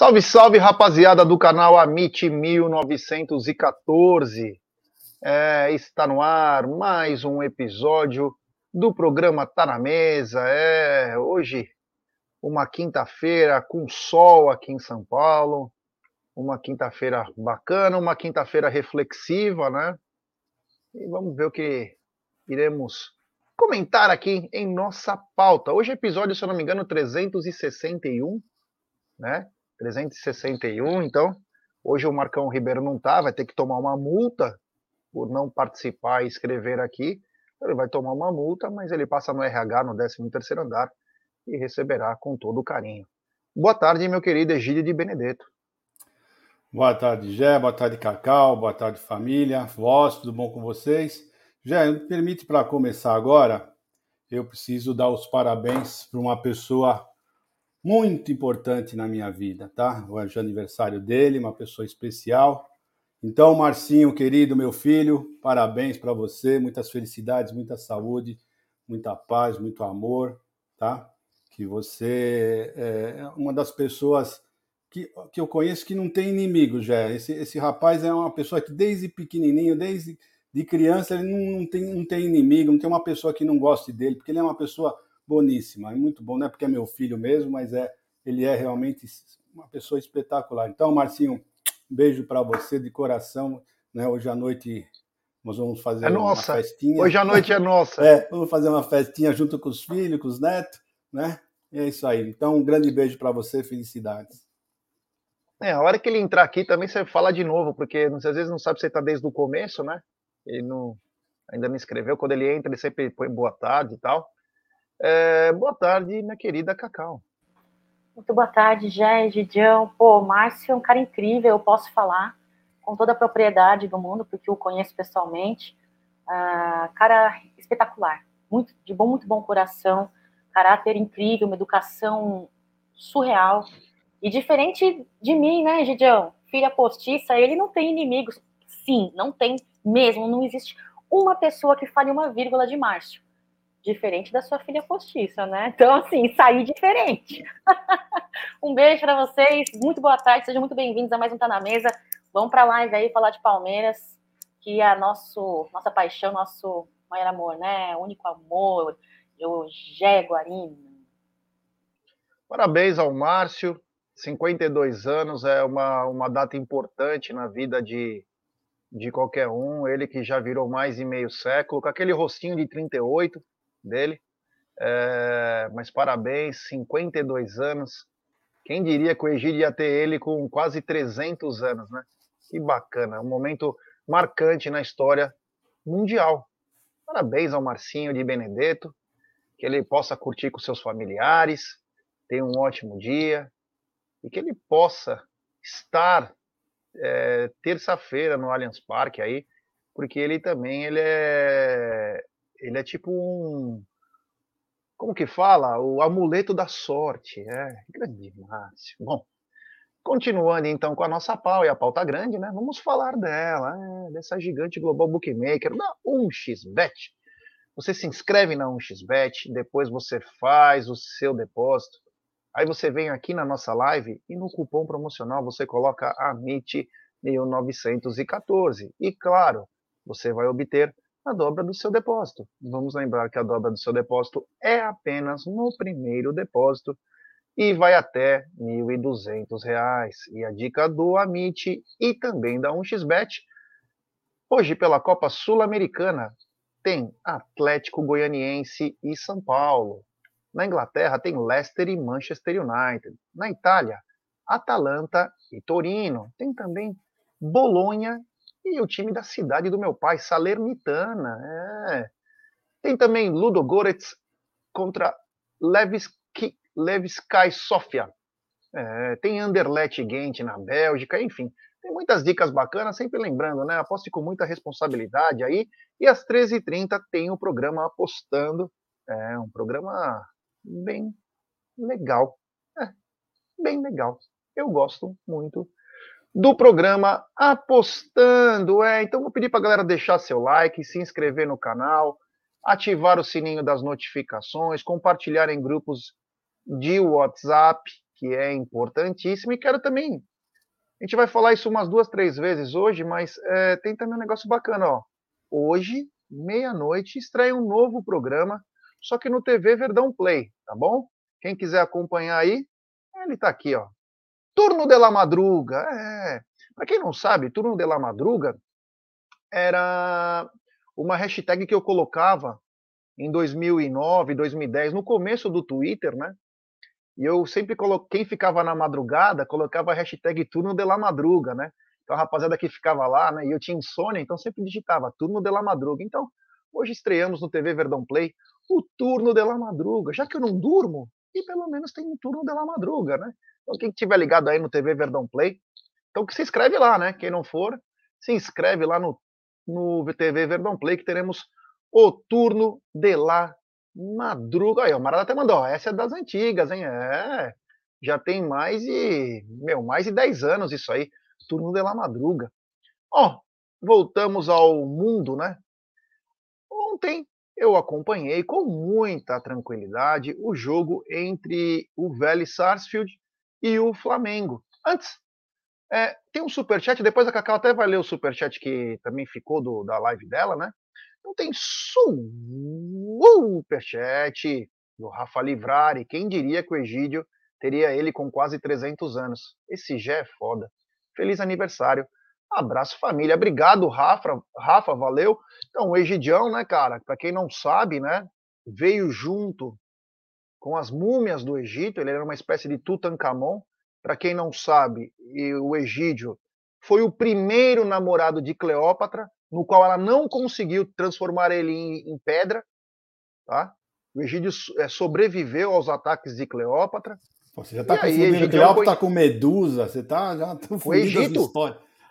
Salve, salve, rapaziada do canal Amit 1914. É, está no ar mais um episódio do programa Tá na Mesa. É, hoje, uma quinta-feira com sol aqui em São Paulo. Uma quinta-feira bacana, uma quinta-feira reflexiva, né? E vamos ver o que iremos comentar aqui em nossa pauta. Hoje, episódio, se eu não me engano, 361, né? 361. Então, hoje o Marcão Ribeiro não tá, vai ter que tomar uma multa por não participar e escrever aqui. Ele vai tomar uma multa, mas ele passa no RH no 13º andar e receberá com todo carinho. Boa tarde, meu querido Egídio de Benedetto. Boa tarde, Gé. Boa tarde, Cacau. Boa tarde, família. Voz, tudo bom com vocês? Gé, me permite para começar agora, eu preciso dar os parabéns para uma pessoa muito importante na minha vida, tá? Hoje é aniversário dele, uma pessoa especial. Então, Marcinho, querido, meu filho, parabéns para você, muitas felicidades, muita saúde, muita paz, muito amor, tá? Que você é uma das pessoas que, que eu conheço que não tem inimigos, já. Esse, esse rapaz é uma pessoa que desde pequenininho, desde de criança, ele não, não, tem, não tem inimigo, não tem uma pessoa que não goste dele, porque ele é uma pessoa boníssima, é muito bom, não é porque é meu filho mesmo, mas é ele é realmente uma pessoa espetacular. Então, Marcinho, um beijo para você de coração, né? Hoje à noite nós vamos fazer é uma nossa. festinha. Hoje à noite é nossa. é, vamos fazer uma festinha junto com os filhos, com os netos, né? E é isso aí. Então, um grande beijo para você, felicidades. É, a hora que ele entrar aqui também você fala de novo, porque às vezes não sabe se você está desde o começo, né? Ele não, ainda não escreveu. Quando ele entra, ele sempre põe boa tarde e tal. É, boa tarde, minha querida Cacau. Muito boa tarde, Jé, Gidião. Pô, Márcio é um cara incrível, eu posso falar com toda a propriedade do mundo, porque eu conheço pessoalmente. Uh, cara espetacular, muito de bom, muito bom coração, caráter incrível, uma educação surreal. E diferente de mim, né, Gidião? Filha postiça, ele não tem inimigos. Sim, não tem mesmo. Não existe uma pessoa que fale uma vírgula de Márcio diferente da sua filha postiça, né? Então, assim, sair diferente. um beijo para vocês, muito boa tarde, sejam muito bem-vindos a mais um Tá na Mesa. Vamos para a live aí falar de Palmeiras, que é nosso, nossa paixão, nosso maior amor, né? Único amor, eu Guarino. Parabéns ao Márcio, 52 anos é uma, uma data importante na vida de, de qualquer um. Ele que já virou mais de meio século, com aquele rostinho de 38, dele. É, mas parabéns, 52 anos. Quem diria que o Egídio ia ter ele com quase 300 anos, né? Que bacana, um momento marcante na história mundial. Parabéns ao Marcinho de Benedetto, que ele possa curtir com seus familiares, tenha um ótimo dia e que ele possa estar é, terça-feira no Allianz Parque aí, porque ele também ele é ele é tipo um. Como que fala? O amuleto da sorte. É, grande Márcio. Bom, continuando então com a nossa pau e a pauta grande, né? Vamos falar dela, é, dessa gigante global bookmaker, da 1xBet. Você se inscreve na 1xBet, depois você faz o seu depósito. Aí você vem aqui na nossa live e no cupom promocional você coloca AMIT 1914. E claro, você vai obter a dobra do seu depósito. Vamos lembrar que a dobra do seu depósito é apenas no primeiro depósito e vai até R$ 1.200. E a dica do Amit e também da 1xBet, hoje pela Copa Sul-Americana, tem Atlético Goianiense e São Paulo. Na Inglaterra tem Leicester e Manchester United. Na Itália, Atalanta e Torino. Tem também Bolonha e o time da cidade do meu pai, Salernitana. É. Tem também Ludo Goretz contra Levski, Levsky Sofia. É, tem Anderlecht Gent na Bélgica, enfim. Tem muitas dicas bacanas, sempre lembrando, né? Aposte com muita responsabilidade aí. E às 13h30 tem o programa Apostando. É um programa bem legal. É, bem legal. Eu gosto muito do programa Apostando. É, então vou pedir para a galera deixar seu like, se inscrever no canal, ativar o sininho das notificações, compartilhar em grupos de WhatsApp, que é importantíssimo, e quero também. A gente vai falar isso umas duas, três vezes hoje, mas é, tem também um negócio bacana, ó. Hoje, meia-noite, estreia um novo programa, só que no TV Verdão Play, tá bom? Quem quiser acompanhar aí, ele tá aqui, ó. Turno de la Madruga. É. Para quem não sabe, Turno de la Madruga era uma hashtag que eu colocava em 2009, 2010, no começo do Twitter, né? E eu sempre coloquei, quem ficava na madrugada, colocava a hashtag Turno de la Madruga, né? Então a rapaziada que ficava lá, né? E eu tinha insônia, então sempre digitava Turno de la Madruga. Então, hoje estreamos no TV Verdão Play o Turno de la Madruga. Já que eu não durmo, e pelo menos tem um Turno de la Madruga, né? Então quem estiver ligado aí no TV Verdão Play, então que se inscreve lá, né? Quem não for, se inscreve lá no, no TV Verdão Play que teremos o Turno de la Madruga. Aí, o Marada até mandou, essa é das antigas, hein? É, já tem mais de, meu, mais de 10 anos isso aí, Turno de la Madruga. Ó, voltamos ao mundo, né? Ontem eu acompanhei com muita tranquilidade o jogo entre o Vélez Sarsfield e o Flamengo. Antes, é, tem um superchat, depois a Cacau até vai ler o superchat que também ficou do, da live dela, né? Então tem superchat do Rafa Livrari. Quem diria que o Egídio teria ele com quase 300 anos? Esse já é foda. Feliz aniversário. Abraço família. Obrigado, Rafa. Rafa, valeu. Então, o Egidião, né, cara? Para quem não sabe, né, veio junto com as múmias do Egito. Ele era uma espécie de Tutankhamon. Para quem não sabe, o Egídio foi o primeiro namorado de Cleópatra no qual ela não conseguiu transformar ele em, em pedra, tá? O Egídio é, sobreviveu aos ataques de Cleópatra. Pô, você já está confundindo Cleópatra com Medusa, você está já o Egito,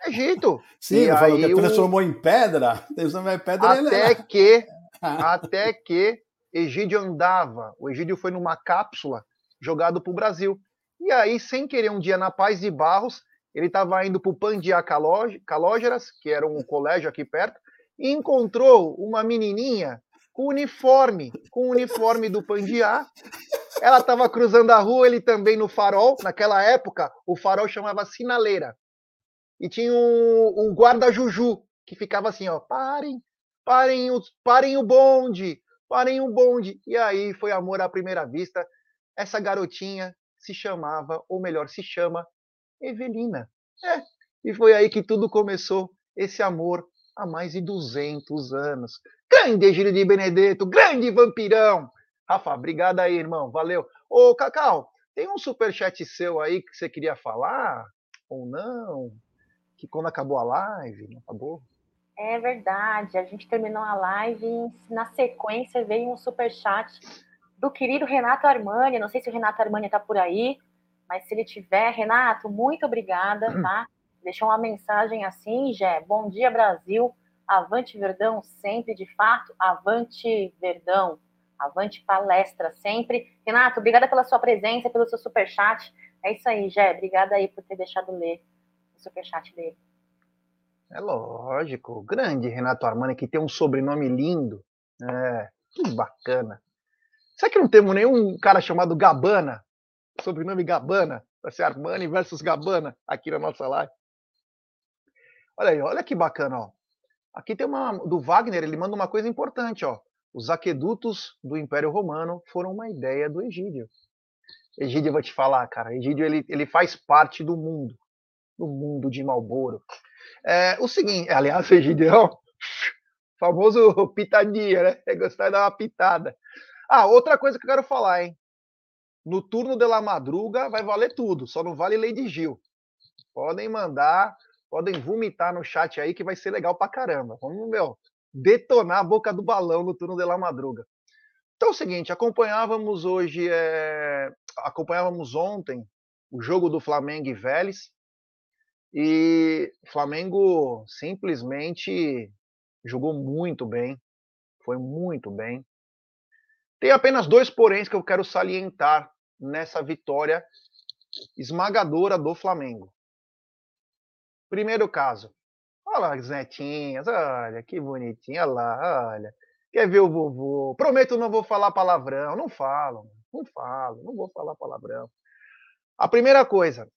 Egito. Sim, e que transformou o... em pedra, transformou em pedra até que até que Egídio andava. O Egídio foi numa cápsula jogado para o Brasil. E aí, sem querer, um dia na Paz de Barros, ele estava indo para o Pandiá Calógeras, que era um colégio aqui perto, e encontrou uma menininha com uniforme, com uniforme do Pandiá. Ela estava cruzando a rua, ele também no farol. Naquela época, o farol chamava sinaleira. E tinha um, um guarda-juju que ficava assim, ó, parem, parem, os, parem o bonde, parem o bonde. E aí foi amor à primeira vista. Essa garotinha se chamava, ou melhor, se chama Evelina. É, e foi aí que tudo começou, esse amor há mais de 200 anos. Grande Egílio de Benedetto, grande vampirão! Rafa, obrigado aí, irmão, valeu. Ô, Cacau, tem um superchat seu aí que você queria falar? Ou não? Que quando acabou a live, não acabou? É verdade, a gente terminou a live e na sequência veio um superchat do querido Renato Armani. Não sei se o Renato Armani está por aí, mas se ele tiver, Renato, muito obrigada, hum. tá? Deixou uma mensagem assim, Jé. Bom dia, Brasil. Avante Verdão sempre, de fato. Avante Verdão. Avante palestra sempre. Renato, obrigada pela sua presença, pelo seu superchat. É isso aí, Jé. Obrigada aí por ter deixado ler superchat dele. É lógico. Grande Renato Armani, que tem um sobrenome lindo. É, que bacana. Será que não temos nenhum cara chamado Gabana? sobrenome Gabana, vai ser Armani versus Gabana aqui na nossa live. Olha aí, olha que bacana, ó. Aqui tem uma do Wagner, ele manda uma coisa importante, ó. Os aquedutos do Império Romano foram uma ideia do Egídio. Egídio, eu vou te falar, cara. Egídio, ele, ele faz parte do mundo, do mundo de Malboro. É, o seguinte, aliás, o famoso pitadinha, né? É gostar de dar uma pitada. Ah, outra coisa que eu quero falar, hein? No turno de la madruga vai valer tudo, só não vale Lady Gil. Podem mandar, podem vomitar no chat aí que vai ser legal pra caramba. Vamos, meu, detonar a boca do balão no turno de la madruga. Então é o seguinte, acompanhávamos hoje, é... acompanhávamos ontem o jogo do Flamengo e Vélez, e o Flamengo simplesmente jogou muito bem, foi muito bem. Tem apenas dois poréns que eu quero salientar nessa vitória esmagadora do Flamengo. Primeiro caso. Olha as netinhas, olha que bonitinha, lá, olha. Quer ver o vovô? Prometo não vou falar palavrão. Não falo, não falo, não vou falar palavrão. A primeira coisa,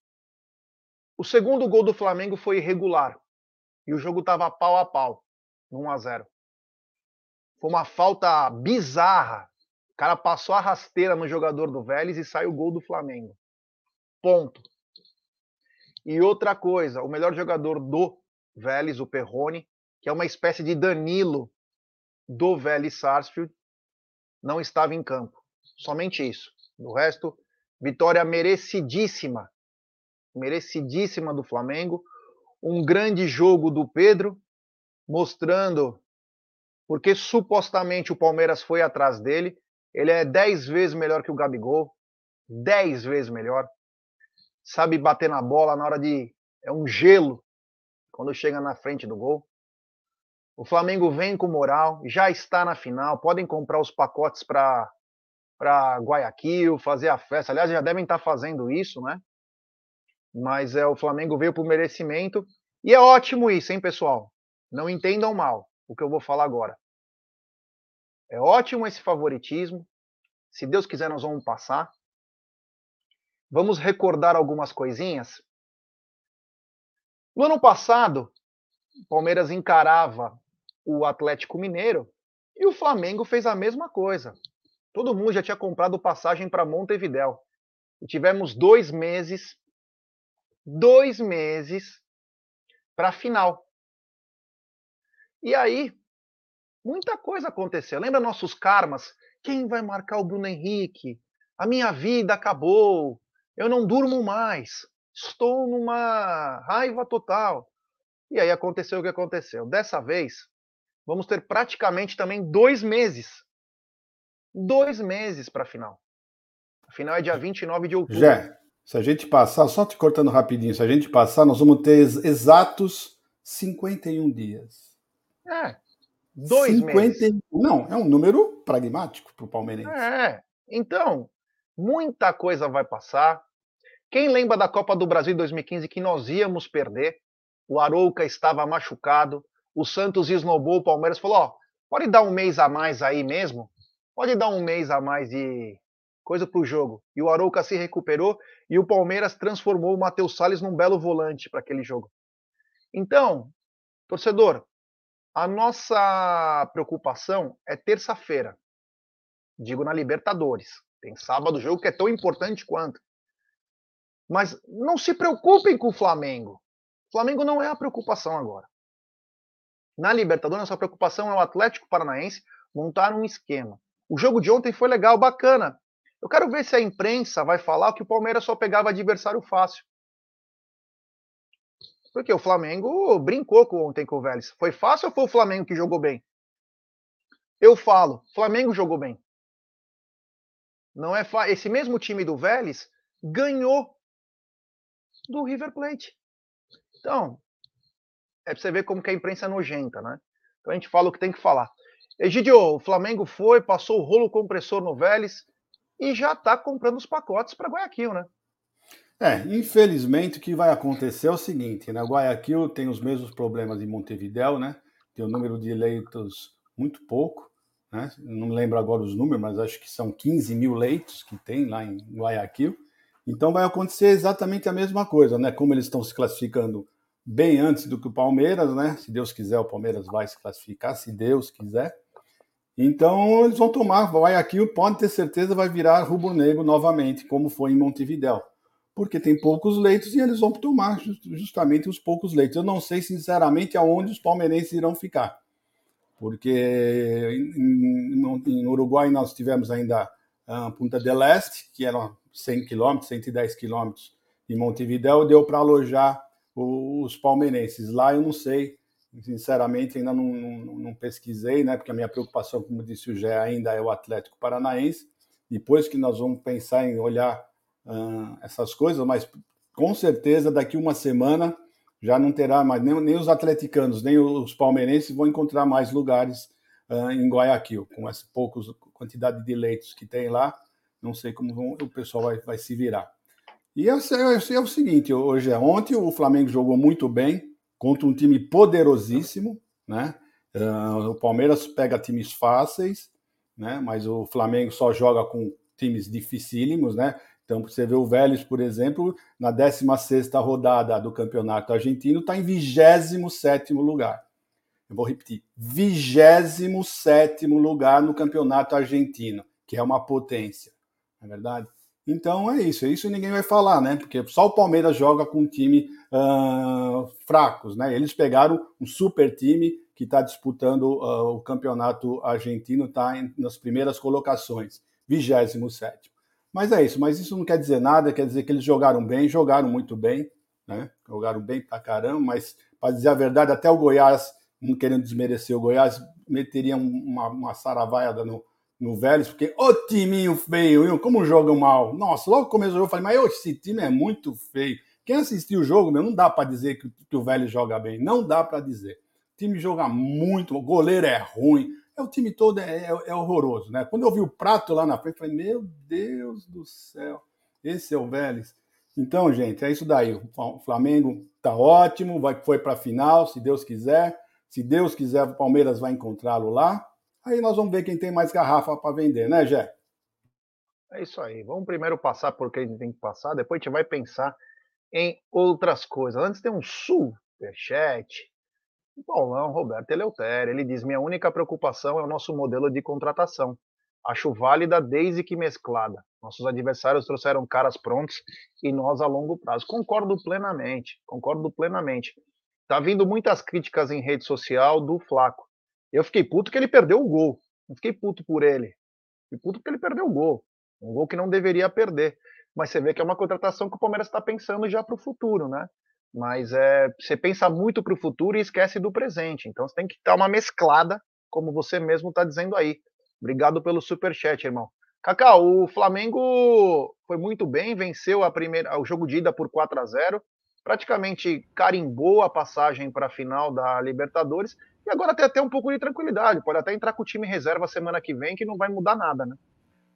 o segundo gol do Flamengo foi irregular e o jogo estava pau a pau, 1 a 0. Foi uma falta bizarra. O cara passou a rasteira no jogador do Vélez e saiu o gol do Flamengo. Ponto. E outra coisa, o melhor jogador do Vélez, o Perrone, que é uma espécie de Danilo do Vélez Sarsfield, não estava em campo. Somente isso. Do resto, vitória merecidíssima. Merecidíssima do Flamengo. Um grande jogo do Pedro, mostrando porque supostamente o Palmeiras foi atrás dele. Ele é dez vezes melhor que o Gabigol. Dez vezes melhor. Sabe bater na bola na hora de. É um gelo quando chega na frente do gol. O Flamengo vem com moral, já está na final. Podem comprar os pacotes para para Guayaquil, fazer a festa. Aliás, já devem estar fazendo isso, né? Mas é o Flamengo veio por merecimento e é ótimo isso, hein, pessoal? Não entendam mal o que eu vou falar agora. É ótimo esse favoritismo. Se Deus quiser, nós vamos passar. Vamos recordar algumas coisinhas. No ano passado, o Palmeiras encarava o Atlético Mineiro e o Flamengo fez a mesma coisa. Todo mundo já tinha comprado passagem para Montevidéu. E tivemos dois meses, dois meses para a final. E aí, muita coisa aconteceu. Lembra nossos karmas? Quem vai marcar o Bruno Henrique? A minha vida acabou. Eu não durmo mais. Estou numa raiva total. E aí aconteceu o que aconteceu. Dessa vez, vamos ter praticamente também dois meses. Dois meses para a final. A final é dia 29 de outubro. Já, se a gente passar, só te cortando rapidinho, se a gente passar, nós vamos ter exatos 51 dias. É. Dois 50... meses. Não, é um número pragmático para o palmeirense. É. Então, muita coisa vai passar. Quem lembra da Copa do Brasil 2015 que nós íamos perder? O Arouca estava machucado. O Santos esnobou o Palmeiras. Falou: ó, pode dar um mês a mais aí mesmo? Pode dar um mês a mais de coisa para o jogo. E o Arouca se recuperou e o Palmeiras transformou o Matheus Salles num belo volante para aquele jogo. Então, torcedor, a nossa preocupação é terça-feira. Digo na Libertadores. Tem sábado jogo que é tão importante quanto. Mas não se preocupem com o Flamengo. O Flamengo não é a preocupação agora. Na Libertadores, nossa preocupação é o Atlético Paranaense montar um esquema. O jogo de ontem foi legal, bacana. Eu quero ver se a imprensa vai falar que o Palmeiras só pegava adversário fácil. Porque o Flamengo brincou ontem com o Vélez. Foi fácil ou foi o Flamengo que jogou bem? Eu falo, Flamengo jogou bem. Não é fa... Esse mesmo time do Vélez ganhou do River Plate. Então, é pra você ver como que a imprensa é nojenta, né? Então a gente fala o que tem que falar. Egidio, o Flamengo foi, passou o rolo compressor no Vélez e já tá comprando os pacotes para Guayaquil, né? É, infelizmente o que vai acontecer é o seguinte, né? Guayaquil tem os mesmos problemas de Montevidéu, né? Tem o um número de leitos muito pouco, né? Não lembro agora os números, mas acho que são 15 mil leitos que tem lá em Guayaquil. Então vai acontecer exatamente a mesma coisa, né? Como eles estão se classificando bem antes do que o Palmeiras, né? Se Deus quiser, o Palmeiras vai se classificar, se Deus quiser. Então eles vão tomar, Guayaquil pode ter certeza vai virar rubro-negro novamente, como foi em Montevidéu porque tem poucos leitos e eles vão tomar justamente os poucos leitos. Eu não sei, sinceramente, aonde os palmeirenses irão ficar, porque em, Uruguai nós tivemos ainda a Punta del Este, que era 100 quilômetros, 110 quilômetros de Montevideo, deu para alojar os palmeirenses. Lá eu não sei, sinceramente, ainda não, não, não, pesquisei, né? Porque a minha preocupação, como disse o Gé, ainda é o Atlético Paranaense. Depois que nós vamos pensar em olhar uh, essas coisas, mas com certeza daqui uma semana já não terá mais, nem, nem os atleticanos, nem os palmeirenses vão encontrar mais lugares uh, em Guayaquil, com essa pouca quantidade de leitos que tem lá, não sei como vão, o pessoal vai, vai se virar. E é, é, é o seguinte, hoje é ontem o Flamengo jogou muito bem contra um time poderosíssimo, né? Uh, o Palmeiras pega times fáceis, né? Mas o Flamengo só joga com times dificílimos, né? Então, você vê o Vélez, por exemplo, na 16 rodada do Campeonato Argentino, está em 27 lugar. Eu vou repetir: 27 lugar no Campeonato Argentino, que é uma potência. Não é verdade? Então é isso, isso ninguém vai falar, né? Porque só o Palmeiras joga com um time uh, fracos, né? Eles pegaram um super time que está disputando uh, o campeonato argentino, está nas primeiras colocações, 27. Mas é isso, mas isso não quer dizer nada, quer dizer que eles jogaram bem, jogaram muito bem, né? Jogaram bem pra caramba, mas para dizer a verdade, até o Goiás, não querendo desmerecer o Goiás, meteria uma, uma saravaiada no, no Vélez, porque o timinho feio, como jogam mal. Nossa, logo começou o jogo, eu falei, mas esse time é muito feio. Quem assistiu o jogo, meu, não dá para dizer que, que o Vélez joga bem, não dá para dizer. O time joga muito, o goleiro é ruim, é, o time todo é, é, é, horroroso, né? Quando eu vi o prato lá na frente, falei, meu Deus do céu, esse é o Vélez. Então, gente, é isso daí. O Flamengo tá ótimo, vai, foi para a final, se Deus quiser. Se Deus quiser, o Palmeiras vai encontrá-lo lá. Aí nós vamos ver quem tem mais garrafa para vender, né, Jé? É isso aí. Vamos primeiro passar por quem tem que passar, depois a gente vai pensar em outras coisas. Antes tem um superchat o Paulão Roberto Eleutério, ele diz: Minha única preocupação é o nosso modelo de contratação. Acho válida desde que mesclada. Nossos adversários trouxeram caras prontos e nós a longo prazo. Concordo plenamente, concordo plenamente. Tá vindo muitas críticas em rede social do Flaco. Eu fiquei puto que ele perdeu o gol. Não fiquei puto por ele. Fiquei puto porque ele perdeu o gol. Um gol que não deveria perder. Mas você vê que é uma contratação que o Palmeiras está pensando já para o futuro, né? mas é, você pensa muito para o futuro e esquece do presente. Então você tem que dar uma mesclada, como você mesmo está dizendo aí. Obrigado pelo super chat, irmão. Kaká, o Flamengo foi muito bem, venceu a primeira, o jogo de ida por 4 a 0 praticamente carimbou a passagem para a final da Libertadores e agora tem até um pouco de tranquilidade. Pode até entrar com o time reserva semana que vem, que não vai mudar nada, né?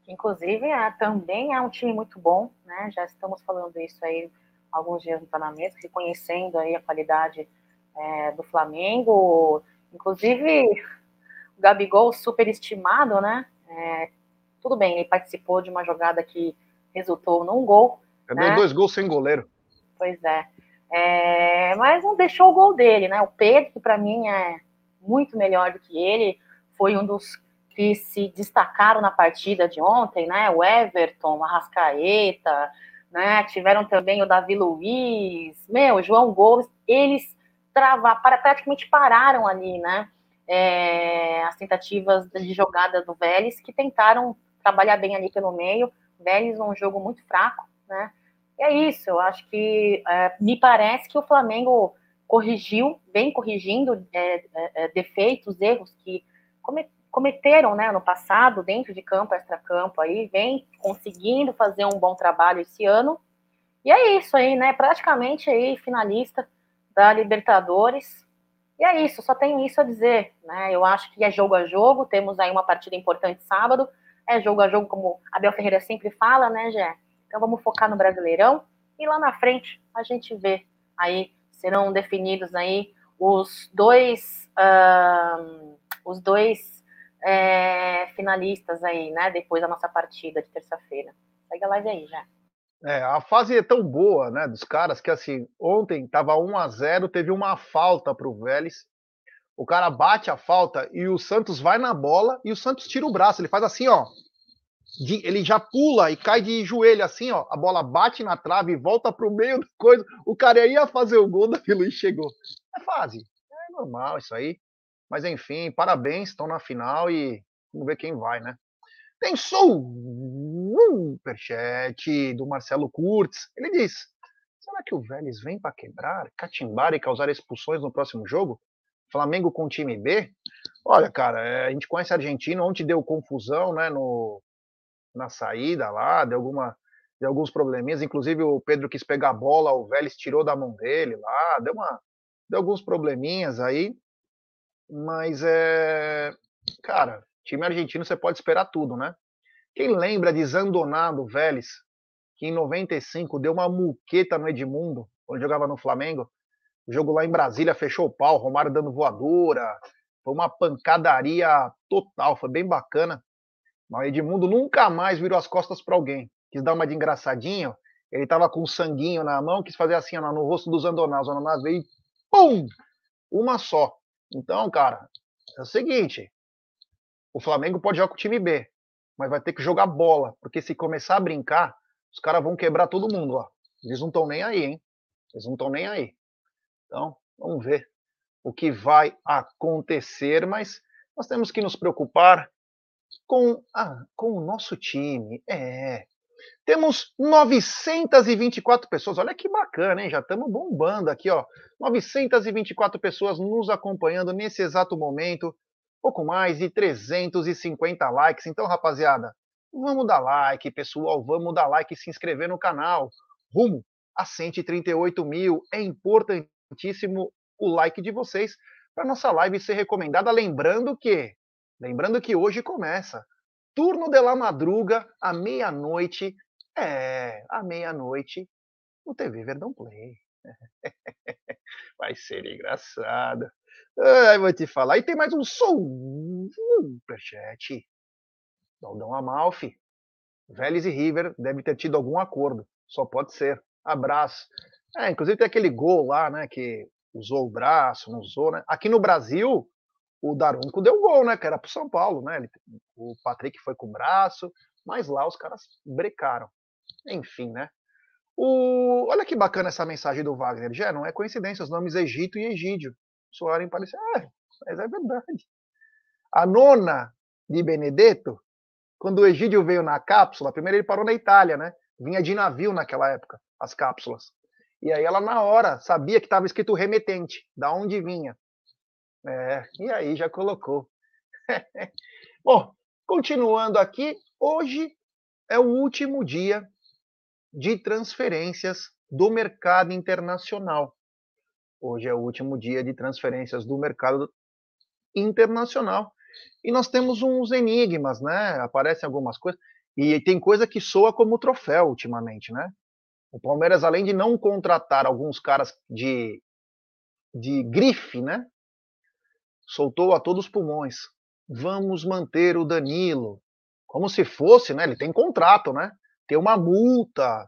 Inclusive, é, também é um time muito bom, né? Já estamos falando isso aí alguns dias no Panamá, reconhecendo aí a qualidade é, do Flamengo. Inclusive, o Gabigol superestimado, né? É, tudo bem, ele participou de uma jogada que resultou num gol. É né? dois gols sem goleiro. Pois é. é. Mas não deixou o gol dele, né? O Pedro, que para mim é muito melhor do que ele, foi um dos que se destacaram na partida de ontem, né? O Everton, a Rascaeta, né? Tiveram também o Davi Luiz, meu, João Gomes, eles travar, praticamente pararam ali, né? É, as tentativas de jogada do Vélez, que tentaram trabalhar bem ali pelo meio. Vélez um jogo muito fraco, né? E é isso, eu acho que é, me parece que o Flamengo corrigiu, vem corrigindo é, é, é defeitos, erros que cometeram né, no passado, dentro de campo, extra-campo, aí, vem conseguindo fazer um bom trabalho esse ano. E é isso aí, né? Praticamente aí, finalista da Libertadores. E é isso, só tenho isso a dizer, né? Eu acho que é jogo a jogo, temos aí uma partida importante sábado, é jogo a jogo, como Abel Ferreira sempre fala, né, Gé? Então vamos focar no Brasileirão e lá na frente a gente vê aí, serão definidos aí os dois, os dois é, finalistas aí, né? Depois da nossa partida de terça-feira. Segue a live aí já. É, a fase é tão boa, né, dos caras, que assim, ontem tava 1 a 0 teve uma falta pro Vélez. O cara bate a falta e o Santos vai na bola e o Santos tira o braço. Ele faz assim, ó. De, ele já pula e cai de joelho assim, ó. A bola bate na trave e volta pro meio da coisa. O cara ia fazer o gol, Davi Luiz chegou. É fase. É normal isso aí. Mas enfim, parabéns, estão na final e vamos ver quem vai, né? Tem superchat do Marcelo Kurtz. Ele diz: será que o Vélez vem para quebrar, catimbar e causar expulsões no próximo jogo? Flamengo com time B? Olha, cara, é, a gente conhece a Argentina, ontem deu confusão, né, no, na saída lá, deu alguma deu alguns probleminhas, inclusive o Pedro quis pegar a bola, o Vélez tirou da mão dele lá, deu uma deu alguns probleminhas aí. Mas é. Cara, time argentino você pode esperar tudo, né? Quem lembra de Zandonado Vélez, que em 95 deu uma muqueta no Edmundo, quando jogava no Flamengo? O jogo lá em Brasília fechou o pau, Romário dando voadora. Foi uma pancadaria total, foi bem bacana. Mas o Edmundo nunca mais virou as costas para alguém. quis dar uma de engraçadinho, ele tava com um sanguinho na mão, quis fazer assim ó, no rosto dos Andonás. O Andonás veio e pum! Uma só. Então, cara, é o seguinte: o Flamengo pode jogar com o time B, mas vai ter que jogar bola, porque se começar a brincar, os caras vão quebrar todo mundo, ó. Eles não estão nem aí, hein? Eles não estão nem aí. Então, vamos ver o que vai acontecer, mas nós temos que nos preocupar com, ah, com o nosso time. É. Temos 924 pessoas. Olha que bacana, hein? Já estamos bombando aqui, ó. 924 pessoas nos acompanhando nesse exato momento. Pouco mais de 350 likes. Então, rapaziada, vamos dar like, pessoal. Vamos dar like e se inscrever no canal. Rumo a 138 mil. É importantíssimo o like de vocês para nossa live ser recomendada. Lembrando que, lembrando que hoje começa turno de la madruga à meia-noite. É, à meia-noite no TV Verdão Play. Vai ser engraçado. Ai, vou te falar. E tem mais um superchat. Daldão Amalfi. Vélez e River deve ter tido algum acordo. Só pode ser. Abraço. É, inclusive tem aquele gol lá, né? Que usou o braço, não usou, né? Aqui no Brasil, o Darunco deu gol, né? Que era pro São Paulo, né? Ele, o Patrick foi com o braço, mas lá os caras brecaram. Enfim, né? O, olha que bacana essa mensagem do Wagner. Já não é coincidência os nomes Egito e Egídio soarem parecer. É, mas é verdade. A nona de Benedetto, quando o Egídio veio na cápsula, primeiro ele parou na Itália, né? Vinha de navio naquela época, as cápsulas. E aí ela, na hora, sabia que estava escrito remetente, da onde vinha. É, e aí já colocou. Bom, continuando aqui, hoje é o último dia de transferências do mercado internacional. Hoje é o último dia de transferências do mercado internacional. E nós temos uns enigmas, né? Aparecem algumas coisas. E tem coisa que soa como troféu ultimamente, né? O Palmeiras, além de não contratar alguns caras de, de grife, né? Soltou a todos os pulmões. Vamos manter o Danilo. Como se fosse, né? Ele tem contrato, né? Tem uma multa,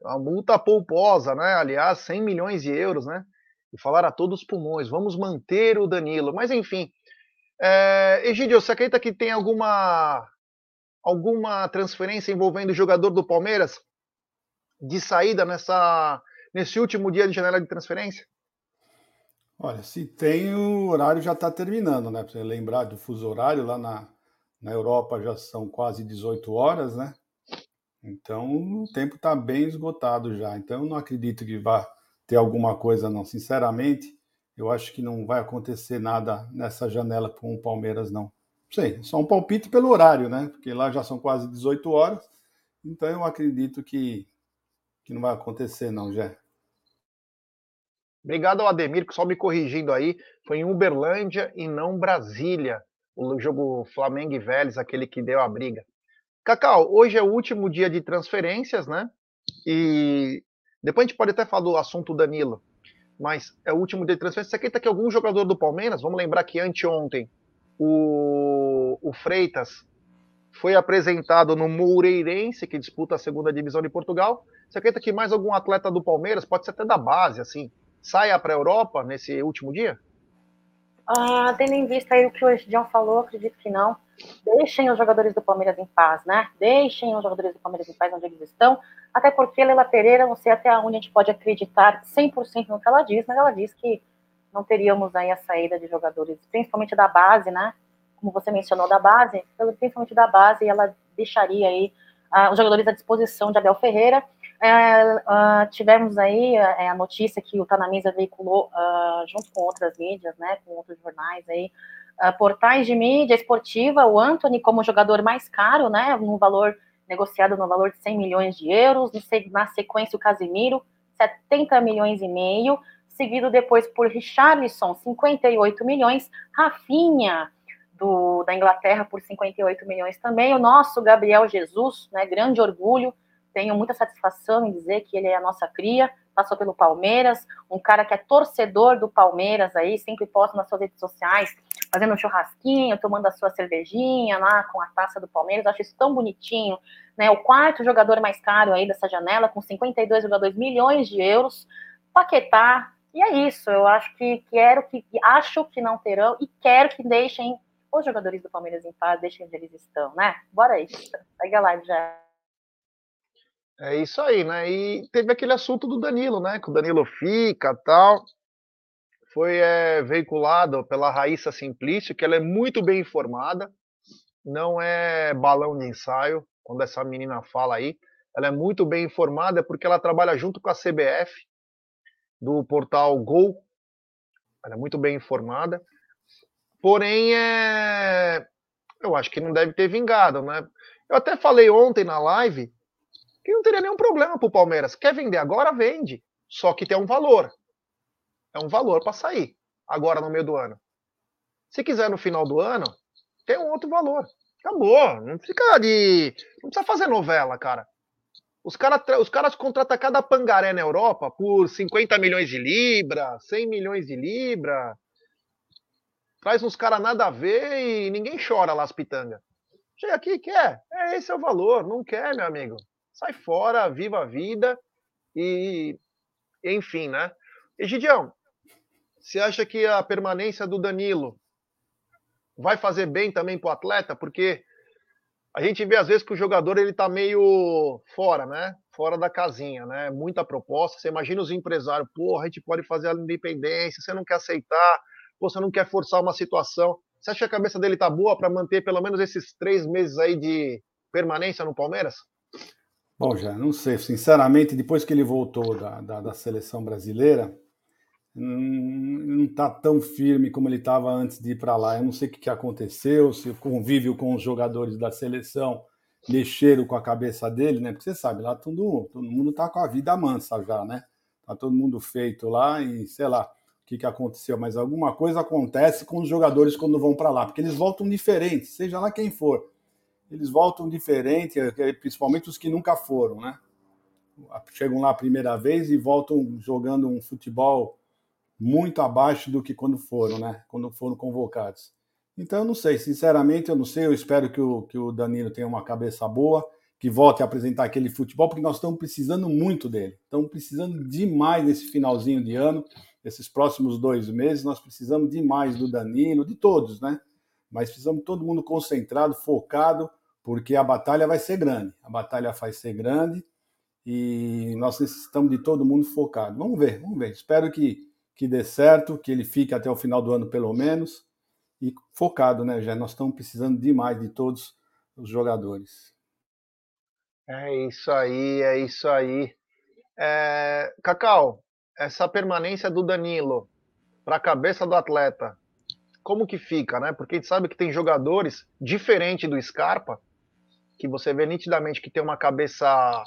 uma multa polposa, né? Aliás, 100 milhões de euros, né? E falar a todos os pulmões, vamos manter o Danilo. Mas enfim, é, Egidio, você acredita que tem alguma alguma transferência envolvendo o jogador do Palmeiras de saída nessa, nesse último dia de janela de transferência? Olha, se tem, o horário já está terminando, né? Para você lembrar do fuso horário, lá na, na Europa já são quase 18 horas, né? Então o tempo está bem esgotado já. Então eu não acredito que vá ter alguma coisa, não. Sinceramente, eu acho que não vai acontecer nada nessa janela com o Palmeiras, não. Sei, só um palpite pelo horário, né? Porque lá já são quase 18 horas. Então eu acredito que que não vai acontecer, não, Jé. Obrigado ao Ademir, que só me corrigindo aí, foi em Uberlândia e não Brasília, o jogo Flamengo e Vélez, aquele que deu a briga. Cacau, hoje é o último dia de transferências, né? E depois a gente pode até falar do assunto Danilo, mas é o último dia de transferência. Você acredita que algum jogador do Palmeiras, vamos lembrar que anteontem o, o Freitas foi apresentado no Moureirense, que disputa a segunda divisão de Portugal, você acredita que mais algum atleta do Palmeiras, pode ser até da base, assim, saia para a Europa nesse último dia? Ah, tendo em vista aí o que o João falou, acredito que não. Deixem os jogadores do Palmeiras em paz, né? Deixem os jogadores do Palmeiras em paz onde eles estão. Até porque Leila Pereira, não sei até onde a gente pode acreditar 100% no que ela diz, mas ela diz que não teríamos aí a saída de jogadores, principalmente da base, né? Como você mencionou da base, principalmente da base, ela deixaria aí os jogadores à disposição de Abel Ferreira. Uh, tivemos aí é, a notícia que o Tanamisa veiculou uh, junto com outras mídias, né, com outros jornais aí, uh, portais de mídia esportiva, o Anthony como jogador mais caro, né, no valor negociado no valor de 100 milhões de euros, na sequência o Casimiro, 70 milhões e meio, seguido depois por Richarlison, 58 milhões, Rafinha, do, da Inglaterra, por 58 milhões também, o nosso Gabriel Jesus, né, grande orgulho, tenho muita satisfação em dizer que ele é a nossa cria, passou pelo Palmeiras, um cara que é torcedor do Palmeiras aí, sempre posta nas suas redes sociais fazendo um churrasquinho, tomando a sua cervejinha lá com a taça do Palmeiras, acho isso tão bonitinho, né? O quarto jogador mais caro aí dessa janela, com 52,2 milhões de euros, Paquetá, e é isso, eu acho que quero que, acho que não terão, e quero que deixem os jogadores do Palmeiras em paz, deixem onde eles estão, né? Bora aí, segue a live já. É isso aí, né? E teve aquele assunto do Danilo, né? Que o Danilo fica tal foi é, veiculado pela Raíssa Simplício, que ela é muito bem informada, não é balão de ensaio, quando essa menina fala aí, ela é muito bem informada porque ela trabalha junto com a CBF, do portal Gol, ela é muito bem informada, porém, é... eu acho que não deve ter vingado, né? Eu até falei ontem na live que não teria nenhum problema para o Palmeiras. Quer vender agora? Vende. Só que tem um valor é um valor para sair agora no meio do ano. Se quiser no final do ano, tem um outro valor. Acabou. Não fica de. Não precisa fazer novela, cara. Os, cara, os caras contratam cada pangaré na Europa por 50 milhões de libra, 100 milhões de libra. Traz uns caras nada a ver e ninguém chora lá as pitangas. Chega aqui, quer? É, esse é o valor. Não quer, meu amigo. Sai fora, viva a vida e. Enfim, né? Egidião, você acha que a permanência do Danilo vai fazer bem também para o atleta? Porque a gente vê às vezes que o jogador ele tá meio fora, né? Fora da casinha, né? Muita proposta. Você imagina os empresários, porra, a gente pode fazer a independência, você não quer aceitar, você não quer forçar uma situação. Você acha que a cabeça dele tá boa para manter pelo menos esses três meses aí de permanência no Palmeiras? Bom, já não sei. Sinceramente, depois que ele voltou da, da, da seleção brasileira, não está tão firme como ele estava antes de ir para lá. Eu não sei o que, que aconteceu, se o convívio com os jogadores da seleção mexeram com a cabeça dele, né? Porque você sabe, lá todo, todo mundo está com a vida mansa já, né? Tá todo mundo feito lá e sei lá que, que aconteceu, mas alguma coisa acontece com os jogadores quando vão para lá, porque eles voltam diferentes, seja lá quem for. Eles voltam diferente, é, principalmente os que nunca foram, né? Chegam lá a primeira vez e voltam jogando um futebol muito abaixo do que quando foram, né? Quando foram convocados. Então, eu não sei, sinceramente, eu não sei. Eu espero que o, que o Danilo tenha uma cabeça boa, que volte a apresentar aquele futebol, porque nós estamos precisando muito dele. Estamos precisando demais nesse finalzinho de ano, esses próximos dois meses. Nós precisamos demais do Danilo, de todos, né? Mas precisamos todo mundo concentrado, focado, porque a batalha vai ser grande. A batalha vai ser grande e nós necessitamos de todo mundo focado. Vamos ver, vamos ver. Espero que que dê certo, que ele fique até o final do ano pelo menos e focado, né? Já nós estamos precisando demais de todos os jogadores. É isso aí, é isso aí. É, Cacau, essa permanência do Danilo para a cabeça do atleta, como que fica, né? Porque a gente sabe que tem jogadores diferente do Scarpa, que você vê nitidamente que tem uma cabeça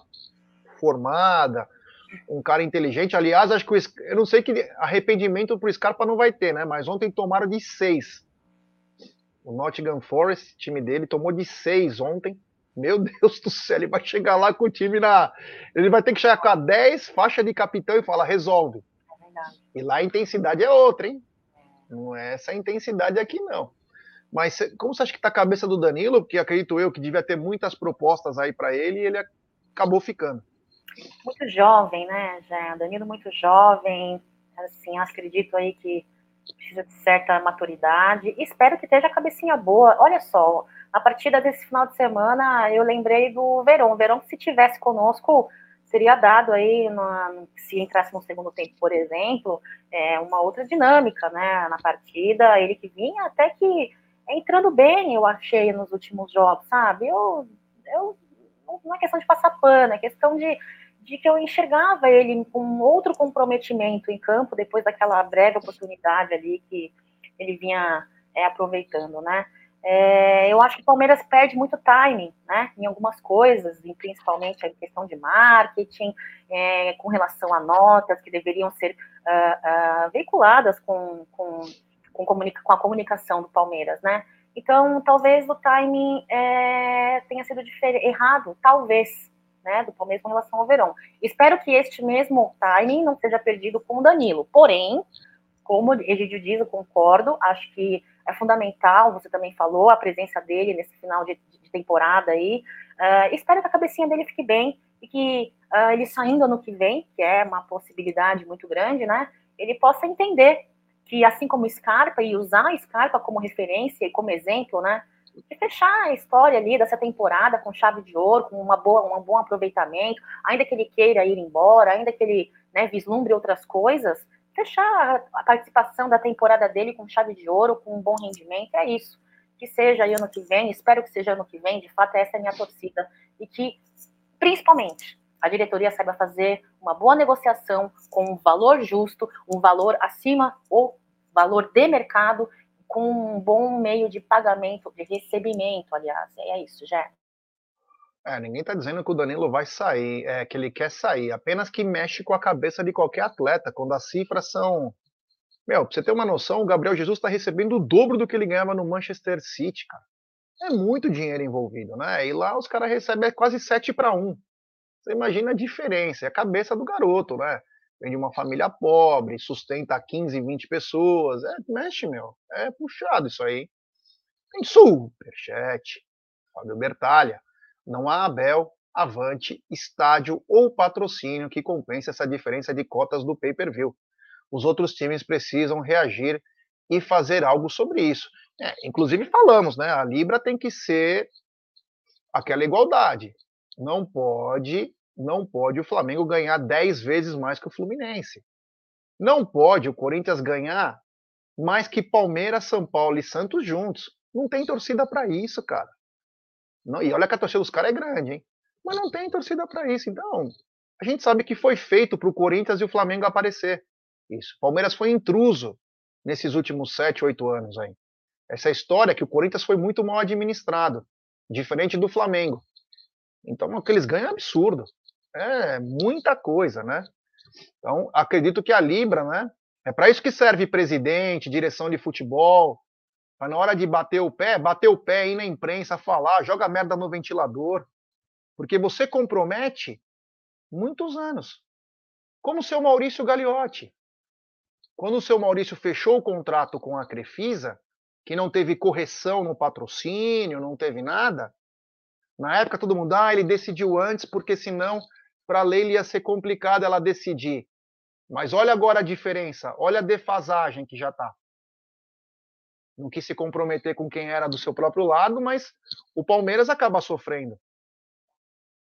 formada, um cara inteligente. Aliás, acho que o, eu não sei que arrependimento pro Scarpa não vai ter, né? Mas ontem tomaram de seis. O Nottingham Forest, time dele, tomou de seis ontem. Meu Deus do céu, ele vai chegar lá com o time na. Ele vai ter que chegar com a 10, faixa de capitão e falar, resolve. É e lá a intensidade é outra, hein? Não é essa intensidade aqui, não. Mas como você acha que tá a cabeça do Danilo? Porque acredito eu que devia ter muitas propostas aí para ele e ele acabou ficando muito jovem, né, já Danilo muito jovem, assim, acredito aí que precisa de certa maturidade, espero que esteja a cabecinha boa, olha só, a partida desse final de semana, eu lembrei do Verão, o Verão se tivesse conosco, seria dado aí, se entrasse no segundo tempo, por exemplo, é, uma outra dinâmica, né, na partida, ele que vinha até que entrando bem, eu achei, nos últimos jogos, sabe, eu, eu não é questão de passar pano, é questão de de que eu enxergava ele com outro comprometimento em campo depois daquela breve oportunidade ali que ele vinha é, aproveitando, né? É, eu acho que o Palmeiras perde muito timing, né? Em algumas coisas, principalmente a questão de marketing, é, com relação a notas que deveriam ser uh, uh, veiculadas com, com, com, com a comunicação do Palmeiras, né? Então, talvez o timing é, tenha sido errado, talvez, né, do Palmeiras com relação ao Verão. Espero que este mesmo timing não seja perdido com o Danilo. Porém, como o Egidio diz, eu concordo, acho que é fundamental, você também falou, a presença dele nesse final de, de temporada aí. Uh, espero que a cabecinha dele fique bem e que uh, ele saindo ano que vem, que é uma possibilidade muito grande, né? Ele possa entender que, assim como Scarpa, e usar a Scarpa como referência e como exemplo, né? E fechar a história ali dessa temporada com chave de ouro, com uma boa, um bom aproveitamento, ainda que ele queira ir embora, ainda que ele né, vislumbre outras coisas, fechar a participação da temporada dele com chave de ouro, com um bom rendimento, é isso. Que seja ano que vem, espero que seja ano que vem, de fato, essa é a minha torcida. E que, principalmente, a diretoria saiba fazer uma boa negociação com um valor justo, um valor acima ou valor de mercado, com um bom meio de pagamento, de recebimento, aliás. É isso, já. É, ninguém está dizendo que o Danilo vai sair, é, que ele quer sair, apenas que mexe com a cabeça de qualquer atleta, quando as cifras são. Meu, pra você ter uma noção, o Gabriel Jesus está recebendo o dobro do que ele ganhava no Manchester City, cara. É muito dinheiro envolvido, né? E lá os caras recebem quase 7 para 1. Você imagina a diferença, é a cabeça do garoto, né? Vem de uma família pobre, sustenta 15, 20 pessoas. É, mexe, meu. É puxado isso aí. Tem superchat. Fábio Bertalha. Não há Abel, Avante, estádio ou patrocínio que compense essa diferença de cotas do pay-per-view. Os outros times precisam reagir e fazer algo sobre isso. É, inclusive falamos, né? A Libra tem que ser aquela igualdade. Não pode, não pode o Flamengo ganhar 10 vezes mais que o Fluminense. Não pode o Corinthians ganhar mais que Palmeiras, São Paulo e Santos juntos. Não tem torcida para isso, cara. E olha que a torcida dos caras é grande, hein? Mas não tem torcida para isso. Então, a gente sabe que foi feito para o Corinthians e o Flamengo aparecer. Isso. Palmeiras foi intruso nesses últimos sete, oito anos aí. Essa história que o Corinthians foi muito mal administrado, diferente do Flamengo. Então, o que eles ganham é absurdo. É muita coisa, né? Então, acredito que a Libra, né? É para isso que serve presidente, direção de futebol. Para na hora de bater o pé, bater o pé, ir na imprensa, falar, joga merda no ventilador. Porque você compromete muitos anos. Como o seu Maurício Gagliotti. Quando o seu Maurício fechou o contrato com a Crefisa, que não teve correção no patrocínio, não teve nada, na época, todo mundo, ah, ele decidiu antes, porque senão, para a lei ia ser complicado ela decidir. Mas olha agora a diferença, olha a defasagem que já está. Não quis se comprometer com quem era do seu próprio lado, mas o Palmeiras acaba sofrendo.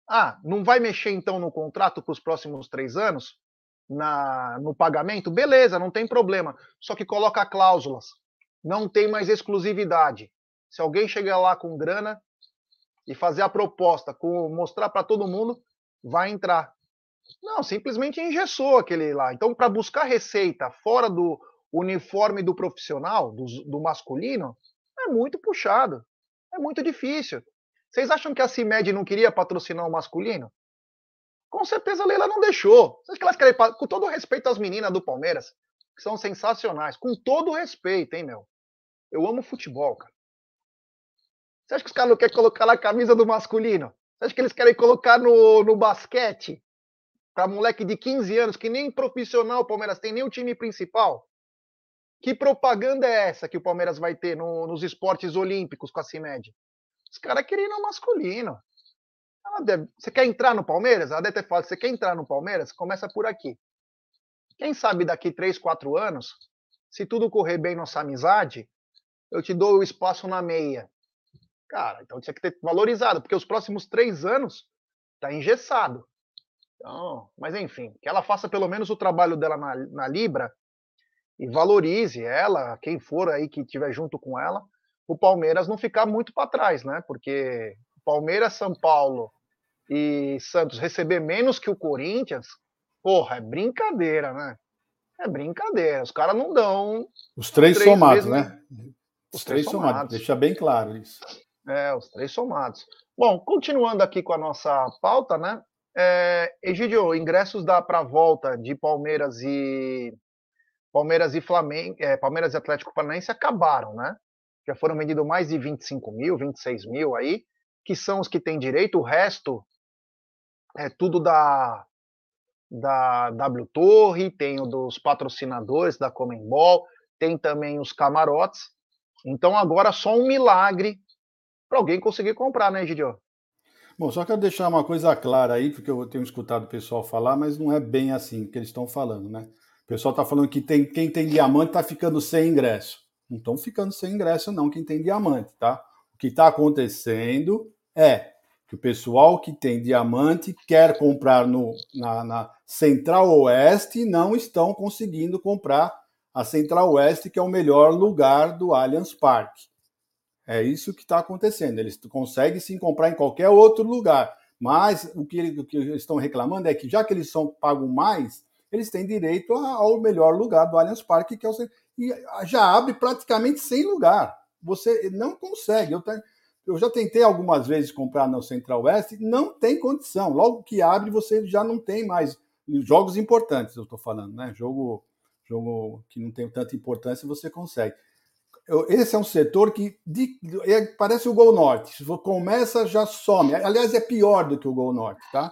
Ah, não vai mexer então no contrato para os próximos três anos? Na, no pagamento? Beleza, não tem problema. Só que coloca cláusulas. Não tem mais exclusividade. Se alguém chegar lá com grana, e fazer a proposta, com, mostrar para todo mundo, vai entrar. Não, simplesmente engessou aquele lá. Então, para buscar receita fora do uniforme do profissional, do, do masculino, é muito puxado. É muito difícil. Vocês acham que a CIMED não queria patrocinar o masculino? Com certeza a Leila não deixou. Vocês que elas querem, com todo respeito às meninas do Palmeiras, que são sensacionais, com todo respeito, hein, meu? Eu amo futebol, cara. Você acha que os caras não querem colocar na camisa do masculino? Você acha que eles querem colocar no, no basquete? Para moleque de 15 anos, que nem profissional o Palmeiras tem, nem o time principal? Que propaganda é essa que o Palmeiras vai ter no, nos esportes olímpicos com a CIMED? Os caras querem ir no masculino. Deve, você quer entrar no Palmeiras? Ela deve ter falado, você quer entrar no Palmeiras? Começa por aqui. Quem sabe daqui 3, 4 anos, se tudo correr bem nossa amizade, eu te dou o espaço na meia. Cara, então tinha que ter valorizado, porque os próximos três anos tá engessado. Então, mas enfim, que ela faça pelo menos o trabalho dela na, na Libra e valorize ela, quem for aí que estiver junto com ela, o Palmeiras não ficar muito para trás, né? Porque Palmeiras, São Paulo e Santos receber menos que o Corinthians, porra, é brincadeira, né? É brincadeira. Os caras não dão. Os três, três somados, né? Os, os três, três somados. somados. Deixa bem claro isso. É, os três somados. Bom, continuando aqui com a nossa pauta, né? É, Egidio, ingressos da para volta de Palmeiras e Palmeiras e Flamengo, é, Palmeiras e Atlético Paranaense acabaram, né? Já foram vendidos mais de 25 mil, 26 mil aí, que são os que têm direito. O resto é tudo da da W Torre, tem o dos patrocinadores da Comembol, tem também os camarotes Então agora só um milagre para alguém conseguir comprar, né, Gidio? Bom, só quero deixar uma coisa clara aí, porque eu tenho escutado o pessoal falar, mas não é bem assim que eles estão falando, né? Pessoal está falando que tem, quem tem diamante está ficando sem ingresso. Não estão ficando sem ingresso, não, quem tem diamante, tá? O que está acontecendo é que o pessoal que tem diamante quer comprar no, na, na Central Oeste e não estão conseguindo comprar a Central Oeste, que é o melhor lugar do Allianz Parque. É isso que está acontecendo. Eles conseguem sim comprar em qualquer outro lugar. Mas o que, o que eles estão reclamando é que, já que eles são pagam mais, eles têm direito ao melhor lugar do Allianz Parque, que é o e já abre praticamente sem lugar. Você não consegue. Eu, eu já tentei algumas vezes comprar no Central Oeste, não tem condição. Logo que abre, você já não tem mais jogos importantes. Eu estou falando, né? Jogo, jogo que não tem tanta importância, você consegue esse é um setor que de, é, parece o Gol Norte. Começa, já some. Aliás, é pior do que o Gol Norte, tá?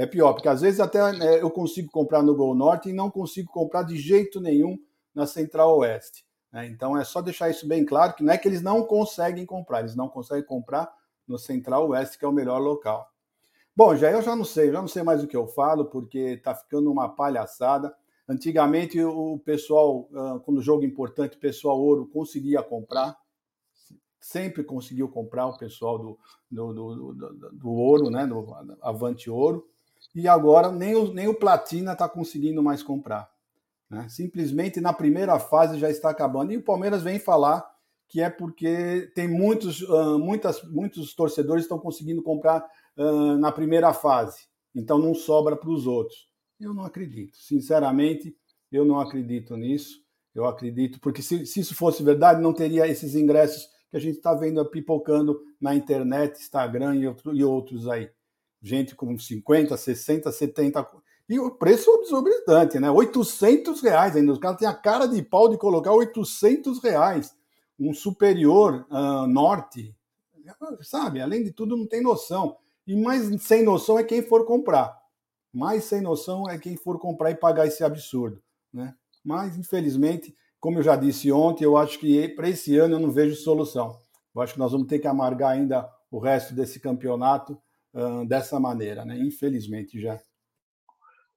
É pior, porque às vezes até é, eu consigo comprar no Gol Norte e não consigo comprar de jeito nenhum na Central Oeste. Né? Então é só deixar isso bem claro, que não é que eles não conseguem comprar, eles não conseguem comprar no Central Oeste, que é o melhor local. Bom, já eu já não sei, já não sei mais o que eu falo, porque está ficando uma palhaçada. Antigamente, o pessoal, quando jogo importante, o pessoal ouro conseguia comprar, sempre conseguiu comprar o pessoal do, do, do, do, do ouro, né, do Avante Ouro, e agora nem o, nem o Platina está conseguindo mais comprar. Né? Simplesmente na primeira fase já está acabando. E o Palmeiras vem falar que é porque tem muitos, uh, muitas, muitos torcedores estão conseguindo comprar uh, na primeira fase, então não sobra para os outros. Eu não acredito. Sinceramente, eu não acredito nisso. Eu acredito, porque se, se isso fosse verdade, não teria esses ingressos que a gente está vendo pipocando na internet, Instagram e, outro, e outros aí. Gente com 50, 60, 70. E o preço é exorbitante, né? 800 reais ainda. Os caras têm a cara de pau de colocar 800 reais. Um superior uh, norte, sabe? Além de tudo, não tem noção. E mais sem noção é quem for comprar. Mais sem noção é quem for comprar e pagar esse absurdo. Né? Mas, infelizmente, como eu já disse ontem, eu acho que para esse ano eu não vejo solução. Eu acho que nós vamos ter que amargar ainda o resto desse campeonato dessa maneira, né? infelizmente já.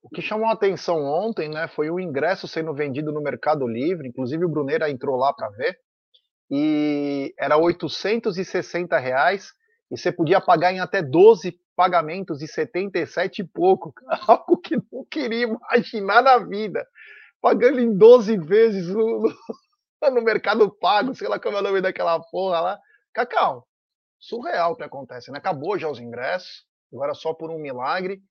O que chamou a atenção ontem né, foi o ingresso sendo vendido no Mercado Livre, inclusive o Bruneira entrou lá para ver, e era 860 reais, e você podia pagar em até 12 pagamentos de 77 e pouco, algo que não queria imaginar na vida. Pagando em 12 vezes no, no, no Mercado Pago, sei lá como é o nome daquela porra lá. Cacau, surreal o que acontece, né? Acabou já os ingressos, agora só por um milagre.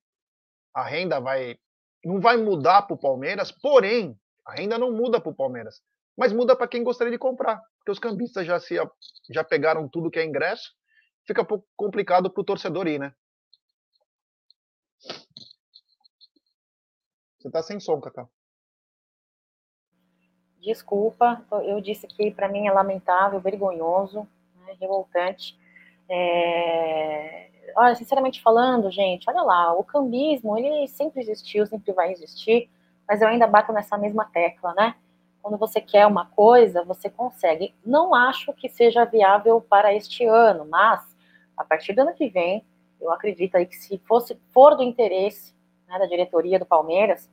A renda vai. Não vai mudar para o Palmeiras, porém, a renda não muda para o Palmeiras, mas muda para quem gostaria de comprar, porque os cambistas já, se, já pegaram tudo que é ingresso, fica um pouco complicado para o torcedor ir, né? Você tá sem som, Cacá. Desculpa, eu disse que para mim é lamentável, vergonhoso, né, revoltante. É... Olha, sinceramente falando, gente, olha lá, o cambismo, ele sempre existiu, sempre vai existir, mas eu ainda bato nessa mesma tecla, né? Quando você quer uma coisa, você consegue. Não acho que seja viável para este ano, mas a partir do ano que vem, eu acredito aí que se fosse for do interesse né, da diretoria do Palmeiras,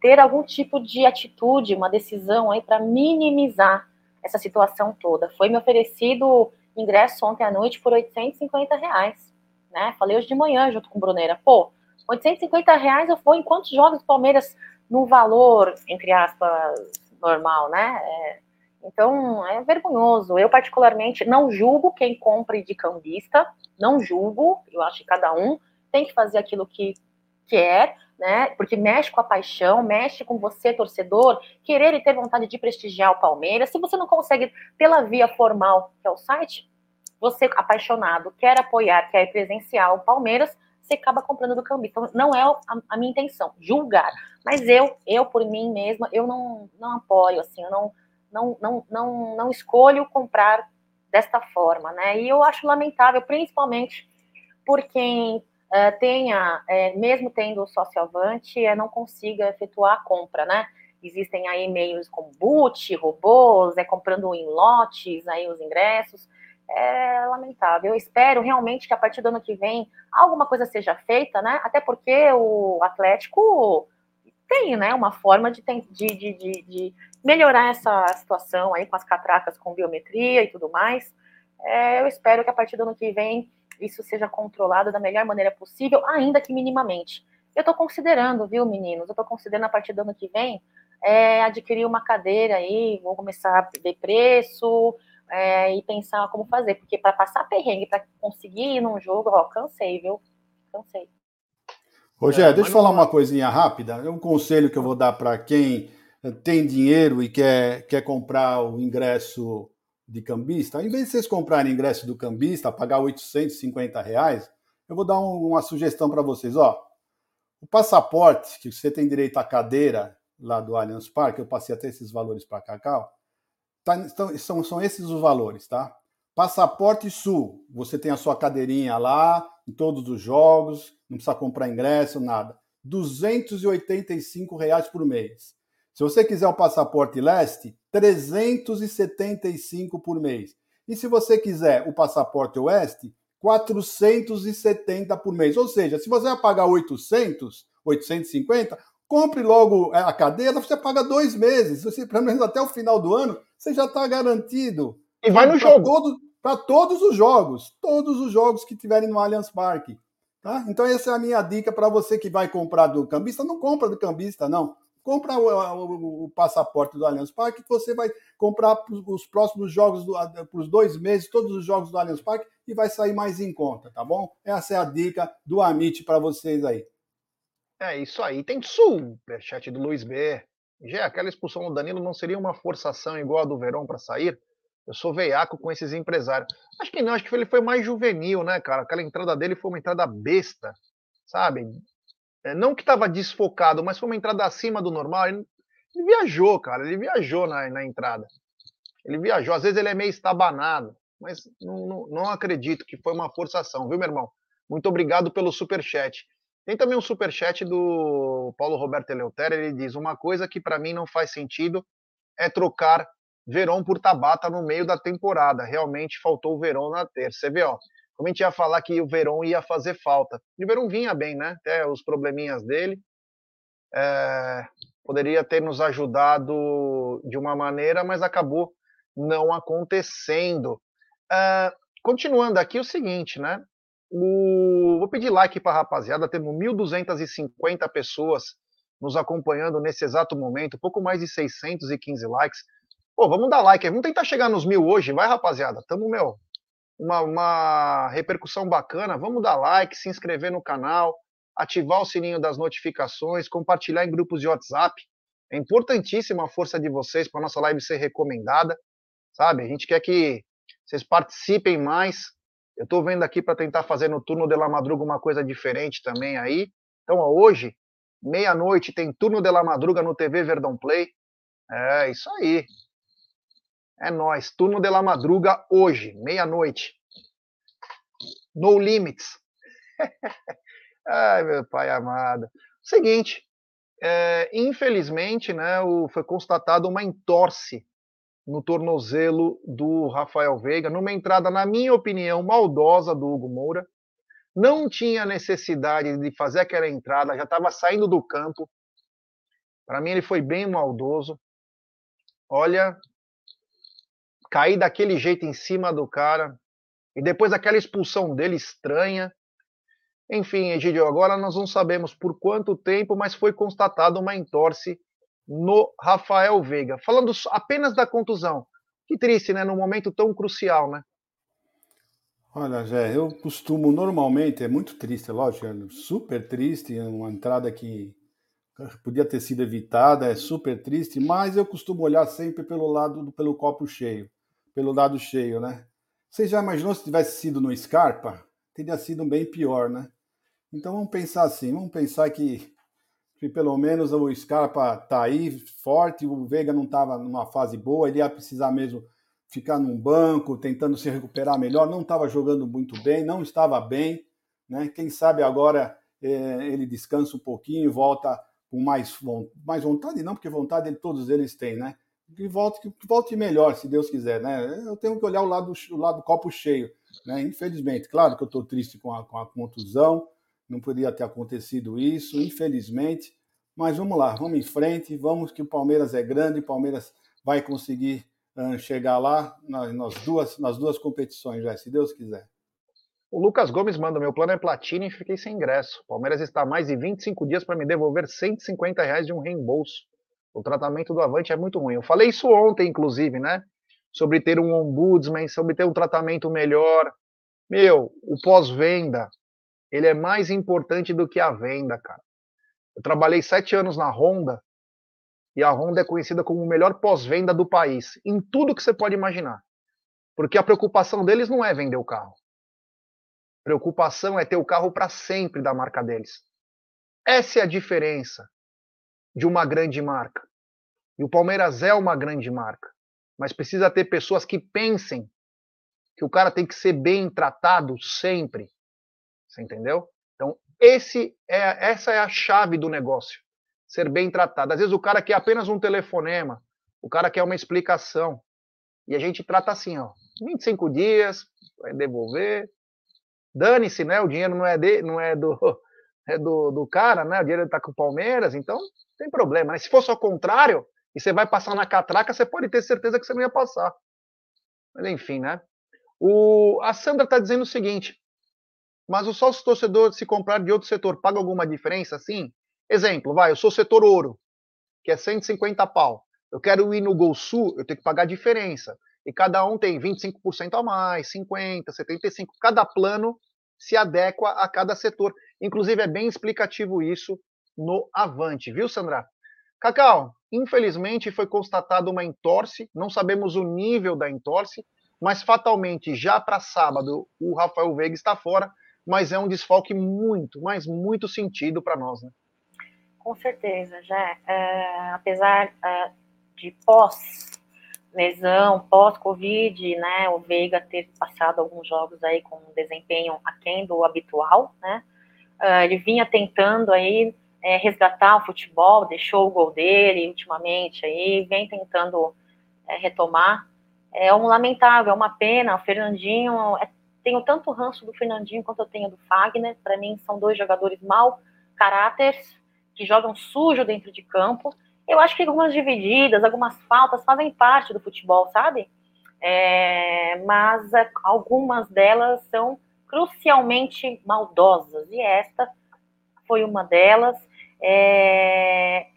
ter algum tipo de atitude, uma decisão aí para minimizar essa situação toda. Foi me oferecido ingresso ontem à noite por 850 reais, né? Falei hoje de manhã junto com o Bruneira. Pô, 850 reais eu vou em quantos jogos do Palmeiras no valor, entre aspas, normal, né? É, então, é vergonhoso. Eu, particularmente, não julgo quem compre de cambista, não julgo, eu acho que cada um tem que fazer aquilo que quer, né? Porque mexe com a paixão, mexe com você, torcedor, querer e ter vontade de prestigiar o Palmeiras. Se você não consegue pela via formal, que é o site, você apaixonado, quer apoiar, quer presenciar o Palmeiras, você acaba comprando do cambista. Então, não é a, a, minha intenção, julgar. Mas eu, eu por mim mesma, eu não, não apoio, assim, eu não, não, não, não, não escolho comprar desta forma, né? E eu acho lamentável, principalmente por quem uh, tenha, é, mesmo tendo o sócio avante, é, não consiga efetuar a compra, né? existem aí meios como boot, robôs, é comprando em lotes aí os ingressos. É lamentável. Eu espero realmente que a partir do ano que vem alguma coisa seja feita, né? Até porque o Atlético tem, né, uma forma de, de, de, de melhorar essa situação aí com as catracas com biometria e tudo mais. É, eu espero que a partir do ano que vem isso seja controlado da melhor maneira possível, ainda que minimamente. Eu estou considerando, viu, meninos? Eu estou considerando a partir do ano que vem é, adquirir uma cadeira aí, vou começar a ver preço é, e pensar como fazer, porque para passar perrengue, para conseguir ir num jogo, ó, cansei, viu? Cansei. Rogério, é, deixa eu falar uma coisinha rápida. É um conselho que eu vou dar para quem tem dinheiro e quer, quer comprar o ingresso de cambista. Ao invés de vocês comprarem ingresso do cambista, pagar 850 reais, eu vou dar um, uma sugestão para vocês. Ó, o passaporte, que você tem direito à cadeira lá do Allianz Parque, eu passei até esses valores para Cacau, tá, então, são, são esses os valores, tá? Passaporte Sul, você tem a sua cadeirinha lá, em todos os jogos, não precisa comprar ingresso, nada. 285 reais por mês. Se você quiser o passaporte leste, 375 por mês. E se você quiser o passaporte oeste, 470 por mês. Ou seja, se você vai pagar 800, 850, compre logo é, a cadeira, você paga dois meses. Você, pelo menos até o final do ano, você já está garantido. E vai no jogo. Para todos os jogos. Todos os jogos que tiverem no Allianz Parque. Tá? Então, essa é a minha dica para você que vai comprar do cambista. Não compra do cambista, não compra o, o, o, passaporte do Allianz Parque, que você vai comprar os próximos jogos, para os dois meses, todos os jogos do Allianz Parque, e vai sair mais em conta, tá bom? Essa é a dica do Amit para vocês aí. É isso aí. Tem superchat do Luiz B. Já aquela expulsão do Danilo não seria uma forçação igual a do Verão para sair? Eu sou veiaco com esses empresários. Acho que não, acho que ele foi mais juvenil, né, cara? Aquela entrada dele foi uma entrada besta, sabe? É, não que estava desfocado, mas foi uma entrada acima do normal. Ele, ele viajou, cara. Ele viajou na, na, entrada. Ele viajou. Às vezes ele é meio estabanado, mas não, não, não acredito que foi uma forçação, viu, meu irmão? Muito obrigado pelo super chat. Tem também um super chat do Paulo Roberto Eleutério. Ele diz: Uma coisa que para mim não faz sentido é trocar Verón por Tabata no meio da temporada. Realmente faltou o Verón na terça. Você vê, ó, como a gente ia falar que o Verón ia fazer falta. E o Verón vinha bem, né? Até os probleminhas dele. É, poderia ter nos ajudado de uma maneira, mas acabou não acontecendo. É, continuando aqui, o seguinte, né? O, vou pedir like para a rapaziada. Temos 1.250 pessoas nos acompanhando nesse exato momento, pouco mais de 615 likes. Pô, vamos dar like, vamos tentar chegar nos mil hoje, vai rapaziada. Tamo, meu, uma, uma repercussão bacana, vamos dar like, se inscrever no canal, ativar o sininho das notificações, compartilhar em grupos de WhatsApp. É importantíssima a força de vocês para nossa live ser recomendada, sabe? A gente quer que vocês participem mais. Eu estou vendo aqui para tentar fazer no turno de la madruga uma coisa diferente também aí. Então, ó, hoje, meia-noite, tem turno de la madruga no TV Verdão Play. É isso aí. É nós, turno de la madruga hoje, meia-noite. No limits. Ai, meu pai amado. Seguinte, é, infelizmente, né, o, foi constatado uma entorse no tornozelo do Rafael Veiga, numa entrada, na minha opinião, maldosa do Hugo Moura. Não tinha necessidade de fazer aquela entrada, já estava saindo do campo. Para mim, ele foi bem maldoso. Olha, cair daquele jeito em cima do cara, e depois aquela expulsão dele estranha. Enfim, Egidio, agora nós não sabemos por quanto tempo, mas foi constatada uma entorse no Rafael Veiga. Falando apenas da contusão. Que triste, né? Num momento tão crucial, né? Olha, Zé, eu costumo normalmente, é muito triste, é lógico, é super triste, é uma entrada que podia ter sido evitada, é super triste, mas eu costumo olhar sempre pelo lado, pelo copo cheio pelo lado cheio, né? Você já imaginou se tivesse sido no Scarpa? Teria sido bem pior, né? Então vamos pensar assim, vamos pensar que, que pelo menos o Scarpa tá aí forte, o Veiga não estava numa fase boa, ele ia precisar mesmo ficar num banco, tentando se recuperar melhor, não estava jogando muito bem, não estava bem, né? Quem sabe agora é, ele descansa um pouquinho, volta com mais, mais vontade, não, porque vontade todos eles têm, né? Que volte, que volte melhor, se Deus quiser, né? Eu tenho que olhar o lado, o lado do copo cheio, né? Infelizmente, claro que eu estou triste com a, com a contusão, não poderia ter acontecido isso, infelizmente, mas vamos lá, vamos em frente, vamos que o Palmeiras é grande, o Palmeiras vai conseguir chegar lá nas, nas, duas, nas duas competições, já, se Deus quiser. O Lucas Gomes manda: meu plano é platina e fiquei sem ingresso. Palmeiras está há mais de 25 dias para me devolver 150 reais de um reembolso. O tratamento do Avante é muito ruim. Eu falei isso ontem, inclusive, né? Sobre ter um ombudsman, sobre ter um tratamento melhor. Meu, o pós-venda, ele é mais importante do que a venda, cara. Eu trabalhei sete anos na Honda e a Honda é conhecida como o melhor pós-venda do país, em tudo que você pode imaginar. Porque a preocupação deles não é vender o carro. Preocupação é ter o carro para sempre da marca deles. Essa é a diferença de uma grande marca. E o Palmeiras é uma grande marca, mas precisa ter pessoas que pensem que o cara tem que ser bem tratado sempre. Você entendeu? Então, esse é, essa é a chave do negócio. Ser bem tratado. Às vezes o cara quer apenas um telefonema, o cara quer uma explicação. E a gente trata assim, ó, 25 dias, vai devolver, dane-se, né? O dinheiro não é, de, não é do do, do cara, né? O dinheiro está com o Palmeiras, então tem problema. Né? Se fosse ao contrário, e você vai passar na catraca, você pode ter certeza que você não ia passar. Mas enfim, né? O, a Sandra está dizendo o seguinte: mas o sócio torcedor, se comprar de outro setor, paga alguma diferença? Sim. Exemplo, vai, eu sou setor ouro, que é 150 pau. Eu quero ir no Gol Sul, eu tenho que pagar a diferença e cada um tem 25% a mais, 50%, 75%. Cada plano se adequa a cada setor. Inclusive, é bem explicativo isso no Avante, viu, Sandra? Cacau, infelizmente foi constatada uma entorse, não sabemos o nível da entorse, mas fatalmente já para sábado o Rafael Veiga está fora, mas é um desfalque muito, mas muito sentido para nós, né? Com certeza, já. É, apesar é, de pós lesão pós-Covid, né, o Veiga ter passado alguns jogos aí com um desempenho aquém do habitual, né, uh, ele vinha tentando aí é, resgatar o futebol, deixou o gol dele ultimamente aí, vem tentando é, retomar, é um lamentável, é uma pena, o Fernandinho, é, tenho tanto ranço do Fernandinho quanto eu tenho do Fagner, para mim são dois jogadores mau caráteres, que jogam sujo dentro de campo, eu acho que algumas divididas, algumas faltas fazem parte do futebol, sabe? É, mas é, algumas delas são crucialmente maldosas, e esta foi uma delas. É,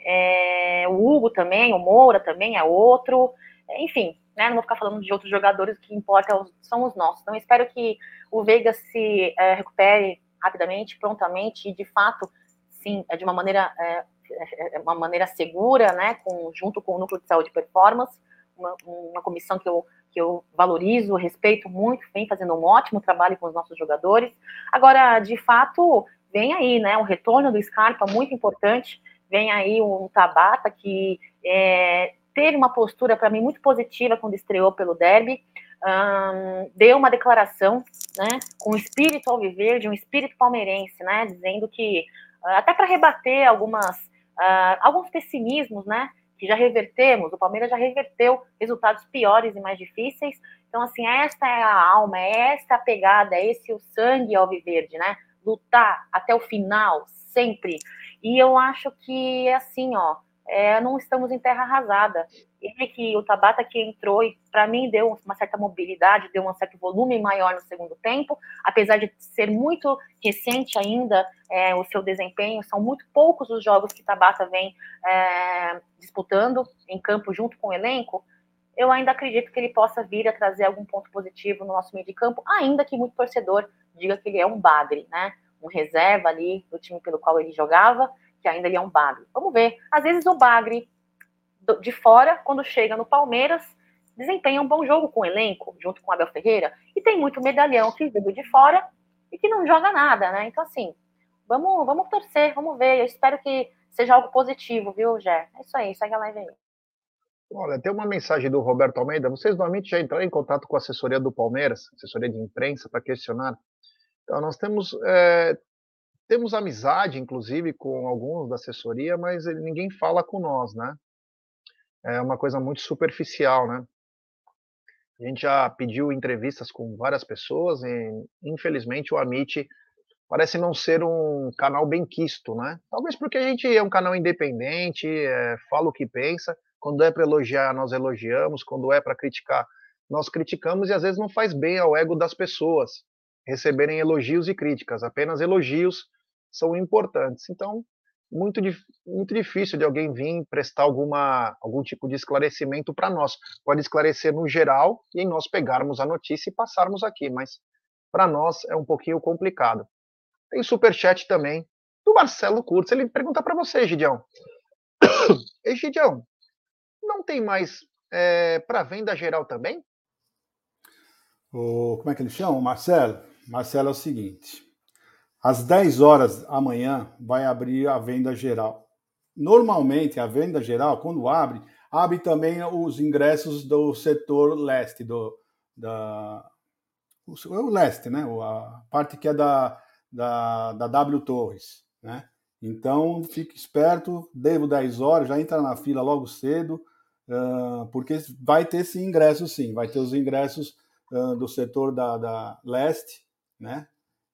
é, o Hugo também, o Moura também é outro, enfim, né, não vou ficar falando de outros jogadores, o que importa são os nossos. Então, espero que o Veiga se é, recupere rapidamente, prontamente, e de fato, sim, é de uma maneira é, é, é uma maneira segura, né, com, junto com o Núcleo de Saúde e Performance, uma, uma comissão que eu, que eu valorizo, respeito muito, vem fazendo um ótimo trabalho com os nossos jogadores. Agora, de fato, vem aí, né, o retorno do Scarpa, muito importante, vem aí um Tabata que é, teve uma postura, para mim, muito positiva quando estreou pelo Derby, um, deu uma declaração, né, com espírito alviverde, um espírito palmeirense, né, dizendo que, até para rebater algumas uh, alguns pessimismos, né? Que já revertemos, o Palmeiras já reverteu resultados piores e mais difíceis. Então, assim, esta é a alma, é esta a pegada, é esse o sangue alviverde, né? Lutar até o final, sempre. E eu acho que, assim, ó, é, não estamos em terra arrasada. Ele que o Tabata que entrou e para mim deu uma certa mobilidade, deu um certo volume maior no segundo tempo, apesar de ser muito recente ainda é, o seu desempenho, são muito poucos os jogos que Tabata vem é, disputando em campo junto com o elenco. Eu ainda acredito que ele possa vir a trazer algum ponto positivo no nosso meio de campo, ainda que muito torcedor diga que ele é um bagre, né? Um reserva ali do time pelo qual ele jogava que ainda ele é um bagre. Vamos ver. Às vezes o bagre de fora, quando chega no Palmeiras, desempenha um bom jogo com o elenco, junto com o Abel Ferreira, e tem muito medalhão que veio de fora e que não joga nada, né? Então, assim, vamos, vamos torcer, vamos ver. Eu espero que seja algo positivo, viu, Gé? É isso aí, segue a live aí. Olha, tem uma mensagem do Roberto Almeida. Vocês normalmente já entraram em contato com a assessoria do Palmeiras, assessoria de imprensa, para questionar. Então, nós temos é, temos amizade, inclusive, com alguns da assessoria, mas ninguém fala com nós, né? É uma coisa muito superficial, né? A gente já pediu entrevistas com várias pessoas e, infelizmente, o Amit parece não ser um canal bem quisto, né? Talvez porque a gente é um canal independente, é, fala o que pensa. Quando é para elogiar, nós elogiamos. Quando é para criticar, nós criticamos e às vezes não faz bem ao ego das pessoas receberem elogios e críticas. Apenas elogios são importantes. Então, muito, muito difícil de alguém vir prestar alguma, algum tipo de esclarecimento para nós. Pode esclarecer no geral e nós pegarmos a notícia e passarmos aqui, mas para nós é um pouquinho complicado. Tem superchat também do Marcelo Curtis. Ele pergunta para você, Gidião. Ei, Gidião, não tem mais é, para venda geral também? O, como é que ele chama? Marcelo? Marcelo é o seguinte. Às 10 horas amanhã vai abrir a venda geral. Normalmente, a venda geral, quando abre, abre também os ingressos do setor leste, do, da, o, leste, né? A parte que é da, da, da W Torres, né? Então, fique esperto, devo 10 horas, já entra na fila logo cedo, uh, porque vai ter esse ingresso sim, vai ter os ingressos uh, do setor da, da leste, né?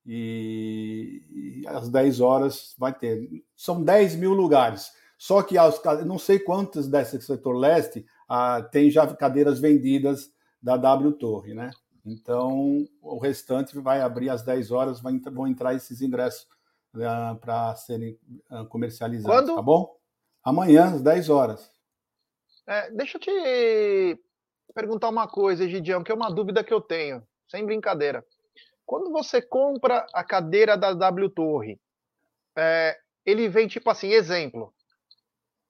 E, e, às 10 horas vai ter. São 10 mil lugares. Só que aos, não sei quantos desse setor leste uh, tem já cadeiras vendidas da W Torre, né? Então, o restante vai abrir às 10 horas, vai, vão entrar esses ingressos uh, para serem uh, comercializados, Quando? tá bom? Amanhã, às 10 horas. É, deixa eu te perguntar uma coisa, Gidião, que é uma dúvida que eu tenho, sem brincadeira. Quando você compra a cadeira da W Torre, é, ele vem tipo assim, exemplo,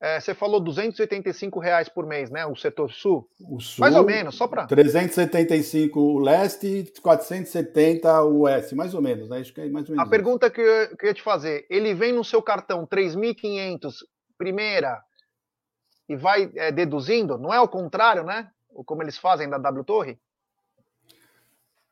é, você falou 285 reais por mês, né? O setor sul? O sul mais ou menos, só para. 375 o leste e 470 o oeste, mais ou menos, né? Acho que é mais ou menos. A pergunta que eu, que eu ia te fazer: ele vem no seu cartão 3.500, primeira, e vai é, deduzindo? Não é o contrário, né? Como eles fazem da W Torre?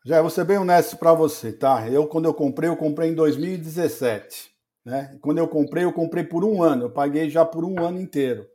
Já vou ser bem honesto para você, tá? Eu, quando eu comprei, eu comprei em 2017. Né? Quando eu comprei, eu comprei por um ano, eu paguei já por um ano inteiro.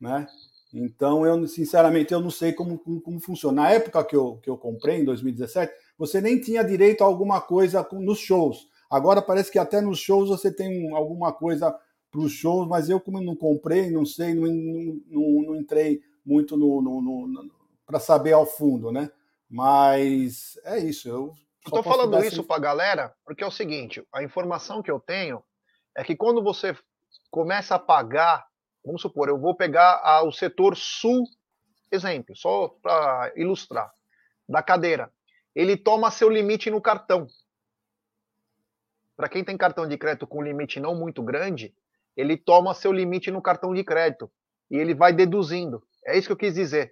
Né? Então, eu sinceramente eu não sei como, como, como, funciona. Na época que eu, que eu comprei, em 2017, você nem tinha direito a alguma coisa nos shows. Agora parece que até nos shows você tem um, alguma coisa para os shows, mas eu, como não comprei, não sei, não, não, não, não entrei muito no, no, no para saber ao fundo, né? Mas é isso. Eu estou falando isso para a galera porque é o seguinte: a informação que eu tenho é que quando você começa a pagar, vamos supor, eu vou pegar a, o setor sul, exemplo, só para ilustrar, da cadeira. Ele toma seu limite no cartão. Para quem tem cartão de crédito com limite não muito grande, ele toma seu limite no cartão de crédito e ele vai deduzindo. É isso que eu quis dizer.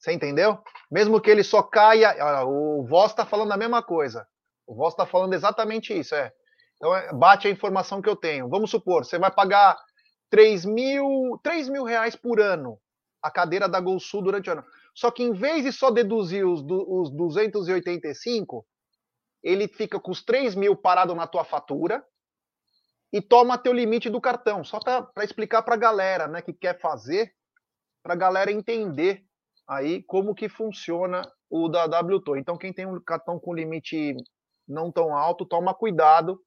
Você entendeu? Mesmo que ele só caia. O Voz está falando a mesma coisa. O Voz está falando exatamente isso. É. Então, é, bate a informação que eu tenho. Vamos supor, você vai pagar 3 mil, 3 mil reais por ano a cadeira da Gol Sul durante o ano. Só que em vez de só deduzir os, os 285, ele fica com os 3 mil parado na tua fatura e toma teu limite do cartão. Só para explicar para a galera né, que quer fazer, para a galera entender aí como que funciona o da WTO. Então, quem tem um cartão com limite não tão alto, toma cuidado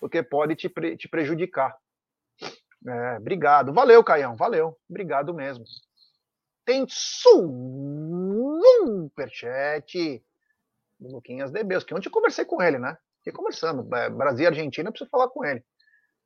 porque pode te, pre te prejudicar. É, obrigado. Valeu, Caião. Valeu. Obrigado mesmo. Tem superchat do Luquinhas Debeus, que ontem eu conversei com ele, né? Fiquei conversando. É, Brasil e Argentina, preciso falar com ele.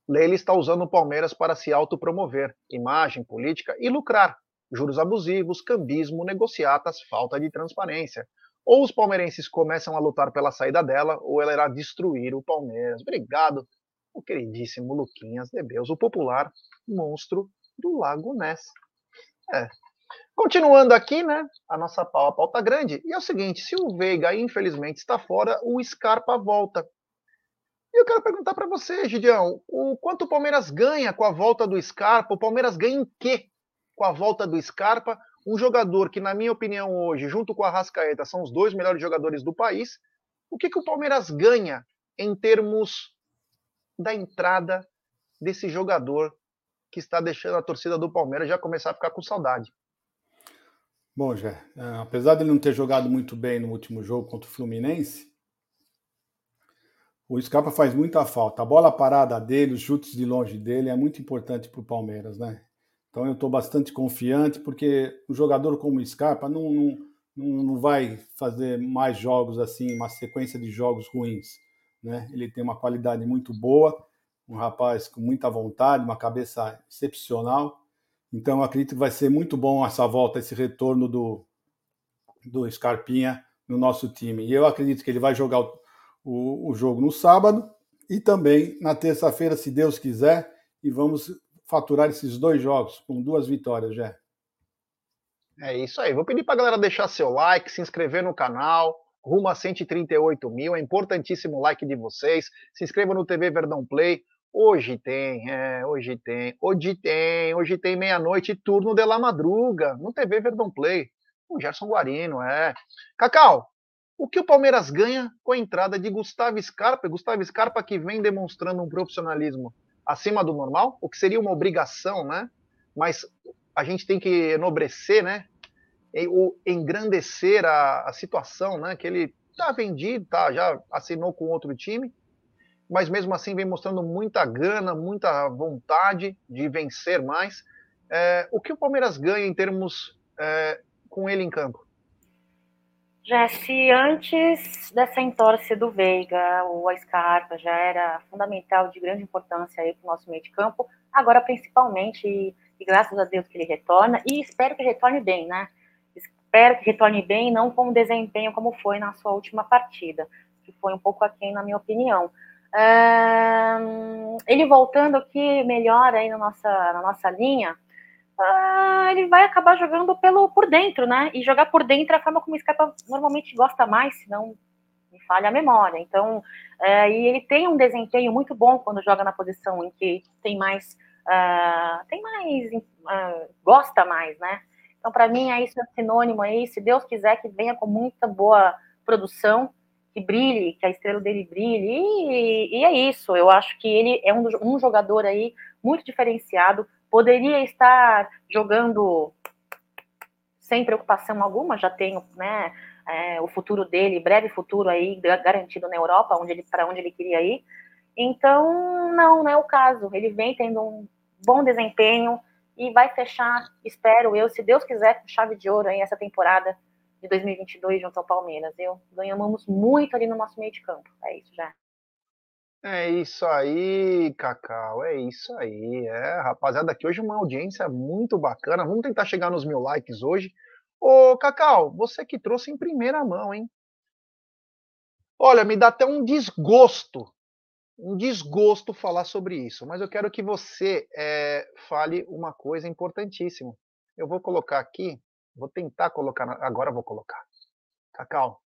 Leila está usando o Palmeiras para se autopromover, imagem, política e lucrar. Juros abusivos, cambismo, negociatas, falta de transparência. Ou os palmeirenses começam a lutar pela saída dela, ou ela irá destruir o Palmeiras. Obrigado, o queridíssimo Luquinhas de Deus, o popular monstro do Lago Ness. É. Continuando aqui, né? A nossa pauta, a pauta grande. E é o seguinte: se o Veiga, infelizmente, está fora, o Scarpa volta. E eu quero perguntar para você, Gideão, o quanto o Palmeiras ganha com a volta do Scarpa? O Palmeiras ganha em quê com a volta do Scarpa? um jogador que, na minha opinião, hoje, junto com a Rascaeta, são os dois melhores jogadores do país, o que, que o Palmeiras ganha em termos da entrada desse jogador que está deixando a torcida do Palmeiras já começar a ficar com saudade. Bom, Jé, é, apesar de ele não ter jogado muito bem no último jogo contra o Fluminense, o Scarpa faz muita falta. A bola parada dele, os chutes de longe dele é muito importante para o Palmeiras, né? Então eu estou bastante confiante, porque um jogador como o Scarpa não, não, não vai fazer mais jogos assim, uma sequência de jogos ruins. Né? Ele tem uma qualidade muito boa, um rapaz com muita vontade, uma cabeça excepcional. Então, acredito que vai ser muito bom essa volta, esse retorno do, do Scarpinha no nosso time. E eu acredito que ele vai jogar o, o, o jogo no sábado e também na terça-feira, se Deus quiser, e vamos faturar esses dois jogos com duas vitórias, já. É isso aí. Vou pedir para a galera deixar seu like, se inscrever no canal, rumo a 138 mil. É importantíssimo o like de vocês. Se inscreva no TV Verdão Play. Hoje tem, é, hoje tem, hoje tem, hoje tem meia-noite, turno de la madruga, no TV Verdão Play. O Gerson Guarino, é. Cacau, o que o Palmeiras ganha com a entrada de Gustavo Scarpa? Gustavo Scarpa que vem demonstrando um profissionalismo acima do normal, o que seria uma obrigação, né? Mas a gente tem que enobrecer, né? Ou engrandecer a, a situação, né? Que ele tá vendido, tá, já assinou com outro time, mas mesmo assim vem mostrando muita gana, muita vontade de vencer mais. É, o que o Palmeiras ganha em termos é, com ele em campo? Jesse, antes dessa entorse do Veiga, o Scarpa já era fundamental, de grande importância para o nosso meio de campo, agora principalmente, e, e graças a Deus que ele retorna, e espero que retorne bem, né? Espero que retorne bem, não com o desempenho como foi na sua última partida, que foi um pouco aquém, na minha opinião ele voltando aqui melhor aí na nossa, na nossa linha, uh, ele vai acabar jogando pelo, por dentro, né? E jogar por dentro é a forma como o Scarpa normalmente gosta mais, senão me falha a memória. Então, uh, e ele tem um desempenho muito bom quando joga na posição em que tem mais, uh, tem mais, uh, gosta mais, né? Então, para mim, é isso é sinônimo aí. Se Deus quiser que venha com muita boa produção, que brilhe, que a estrela dele brilhe, e, e é isso. Eu acho que ele é um, um jogador aí muito diferenciado, poderia estar jogando sem preocupação alguma, já tem né, é, o futuro dele, breve futuro aí garantido na Europa, onde ele para onde ele queria ir. Então, não, não é o caso. Ele vem tendo um bom desempenho e vai fechar, espero eu, se Deus quiser, com chave de ouro aí essa temporada de 2022 junto ao Palmeiras. Eu ganhamos muito ali no nosso meio de campo. É isso já. É isso aí, Cacau. É isso aí. É, rapaziada, aqui hoje uma audiência muito bacana. Vamos tentar chegar nos mil likes hoje. Ô, Cacau, você que trouxe em primeira mão, hein? Olha, me dá até um desgosto, um desgosto falar sobre isso, mas eu quero que você é, fale uma coisa importantíssima. Eu vou colocar aqui Vou tentar colocar. Agora vou colocar. Cacau.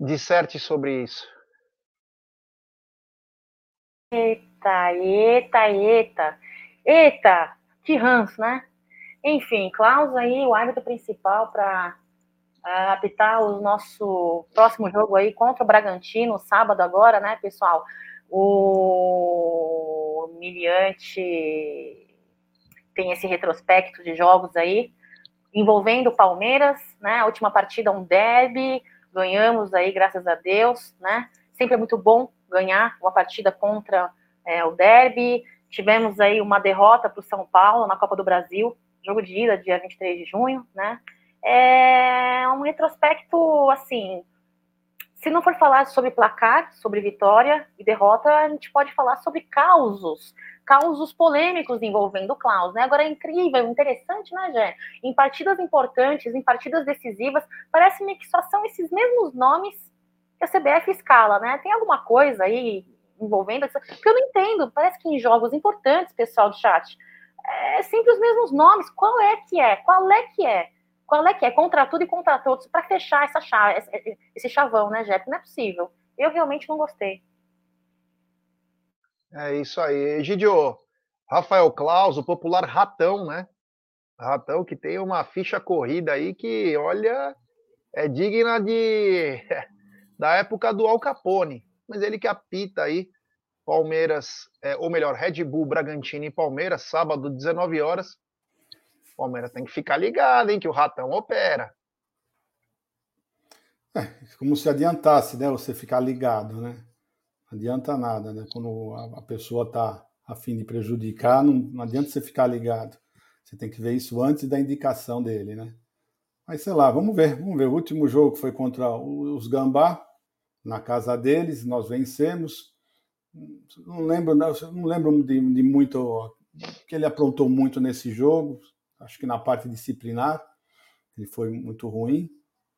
Disserte sobre isso. Eita, eita, eita. Eita, que ranço, né? Enfim, Klaus aí, o árbitro principal para apitar o nosso próximo jogo aí contra o Bragantino, sábado agora, né, pessoal? O Miliante tem esse retrospecto de jogos aí envolvendo o Palmeiras, né? A última partida um derby, ganhamos aí, graças a Deus, né? Sempre é muito bom ganhar uma partida contra é, o derby. Tivemos aí uma derrota para o São Paulo na Copa do Brasil, jogo de ida, dia 23 de junho, né? É um retrospecto, assim, se não for falar sobre placar, sobre vitória e derrota, a gente pode falar sobre causos, causos polêmicos envolvendo o Klaus, né? Agora é incrível, interessante, né, Jé? Em partidas importantes, em partidas decisivas, parece-me que só são esses mesmos nomes que a CBF escala, né? Tem alguma coisa aí envolvendo? Porque eu não entendo, parece que em jogos importantes, pessoal do chat, é sempre os mesmos nomes. Qual é que é? Qual é que é? Qual é que é? Contra tudo e contra todos, para fechar essa chave, esse chavão, né, Jeff? Não é possível. Eu realmente não gostei. É isso aí. Egidio, Rafael Claus, o popular Ratão, né? Ratão que tem uma ficha corrida aí que, olha, é digna de da época do Al Capone. Mas ele que apita aí Palmeiras, é, ou melhor, Red Bull, Bragantino e Palmeiras, sábado, 19 horas. Palmeiras tem que ficar ligado, hein, que o Ratão opera. É, como se adiantasse, né, você ficar ligado, né? Não adianta nada, né? Quando a, pessoa tá a fim de prejudicar, não, não adianta você ficar ligado. Você tem que ver isso antes da indicação dele, né? Mas sei lá, vamos ver, vamos ver. O último jogo foi contra os Gambá, na casa deles, nós vencemos. Não lembro, não lembro de, de muito que ele aprontou muito nesse jogo. Acho que na parte disciplinar ele foi muito ruim.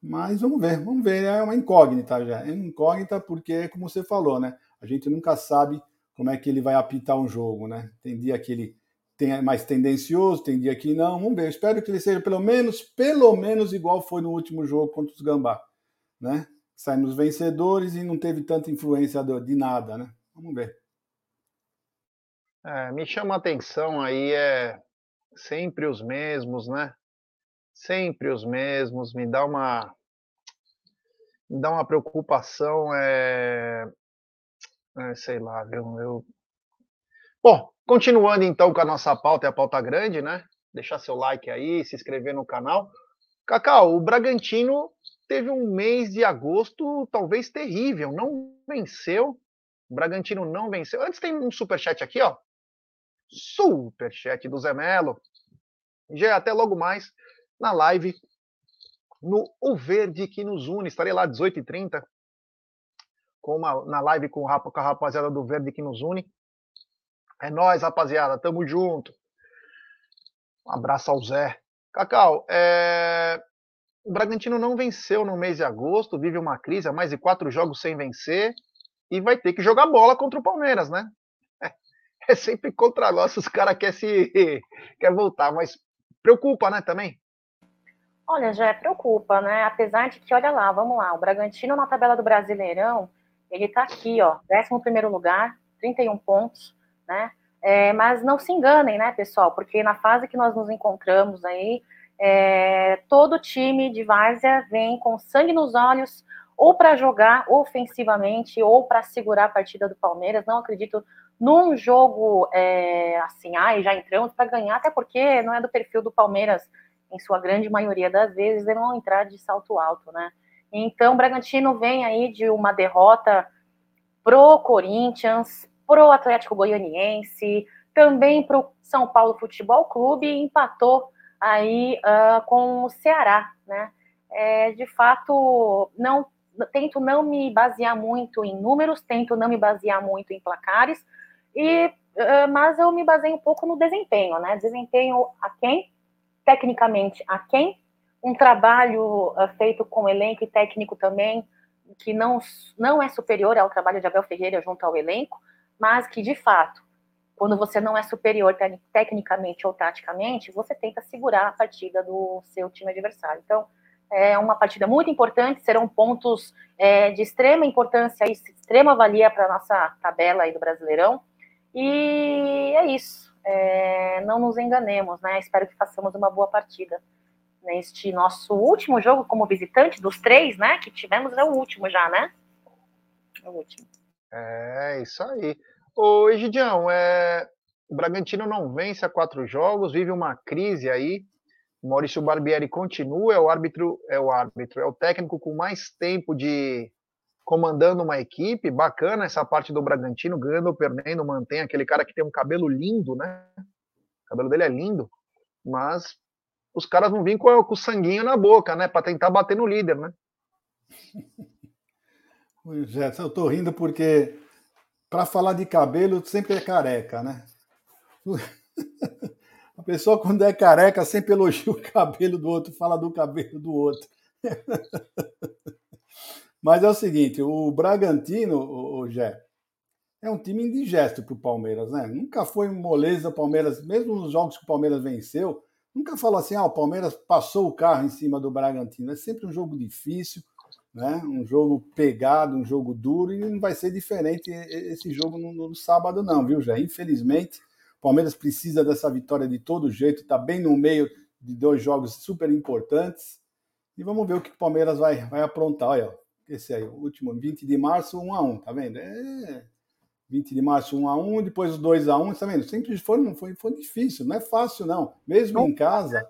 Mas vamos ver, vamos ver. É uma incógnita já. É uma incógnita porque, como você falou, né? A gente nunca sabe como é que ele vai apitar um jogo, né? Tem dia que ele tem é mais tendencioso, tem dia que não. Vamos ver. Eu espero que ele seja pelo menos, pelo menos igual foi no último jogo contra os Gambá, né? Saímos vencedores e não teve tanta influência de nada, né? Vamos ver. É, me chama a atenção aí é sempre os mesmos, né? Sempre os mesmos. Me dá uma me dá uma preocupação, é, é sei lá, viu? Eu Bom, continuando então com a nossa pauta, é a pauta grande, né? Deixar seu like aí, se inscrever no canal. Cacau, o Bragantino teve um mês de agosto talvez terrível, não venceu. O Bragantino não venceu. Antes tem um superchat aqui, ó. Superchat do Zé Melo. Já até logo mais na live no O Verde que nos une. Estarei lá às 18h30 com uma, na live com, com a rapaziada do Verde que nos une. É nós, rapaziada, tamo junto. Um abraço ao Zé. Cacau, é... o Bragantino não venceu no mês de agosto, vive uma crise, há mais de quatro jogos sem vencer, e vai ter que jogar bola contra o Palmeiras, né? É, é sempre contra nós, os caras querem se quer voltar, mas preocupa, né, também? Olha, já preocupa, né? Apesar de que, olha lá, vamos lá, o Bragantino na tabela do Brasileirão, ele tá aqui, ó, 11 primeiro lugar, 31 pontos, né? É, mas não se enganem, né, pessoal? Porque na fase que nós nos encontramos aí, é, todo time de várzea vem com sangue nos olhos, ou para jogar ofensivamente, ou para segurar a partida do Palmeiras. Não acredito num jogo é, assim, ai, já entramos para ganhar, até porque não é do perfil do Palmeiras, em sua grande maioria das vezes, eles vão entrar de salto alto, né? Então, o Bragantino vem aí de uma derrota pro Corinthians, pro Atlético Goianiense, também pro São Paulo Futebol Clube e empatou aí uh, com o Ceará, né? É, de fato, não tento não me basear muito em números, tento não me basear muito em placares, e uh, mas eu me baseio um pouco no desempenho, né? Desempenho a quem, tecnicamente a quem, um trabalho uh, feito com elenco e técnico também que não, não é superior ao trabalho de Abel Ferreira junto ao elenco, mas que, de fato, quando você não é superior tecnicamente ou taticamente, você tenta segurar a partida do seu time adversário. Então, é uma partida muito importante, serão pontos é, de extrema importância e extrema valia para a nossa tabela aí do Brasileirão. E é isso. É, não nos enganemos, né? Espero que façamos uma boa partida neste nosso último jogo como visitante, dos três, né? Que tivemos, é o último já, né? É o último. É, isso aí. Ô, Egidião, é... o Bragantino não vence há quatro jogos, vive uma crise aí. Maurício Barbieri continua, é o árbitro, é o árbitro, é o técnico com mais tempo de comandando uma equipe. Bacana essa parte do Bragantino, ganhando ou perdendo, mantém aquele cara que tem um cabelo lindo, né? O cabelo dele é lindo, mas os caras não vêm com, o sanguinho na boca, né? Para tentar bater no líder, né? Gerson, eu tô rindo porque para falar de cabelo sempre é careca, né? A pessoa quando é careca sempre elogia o cabelo do outro, fala do cabelo do outro. Mas é o seguinte, o Bragantino, o Jé, é um time indigesto para o Palmeiras, né? Nunca foi moleza o Palmeiras, mesmo nos jogos que o Palmeiras venceu, nunca falou assim, ah, o Palmeiras passou o carro em cima do Bragantino. É sempre um jogo difícil, né? Um jogo pegado, um jogo duro, e não vai ser diferente esse jogo no, no sábado, não, viu, já? Infelizmente, o Palmeiras precisa dessa vitória de todo jeito, está bem no meio de dois jogos super importantes. E vamos ver o que o Palmeiras vai, vai aprontar. Olha, esse aí, o último, 20 de março, 1 a 1 tá vendo? É, 20 de março 1 a 1 depois 2 a 1 tá vendo? Sempre foi, foi, foi difícil, não é fácil, não. Mesmo em casa,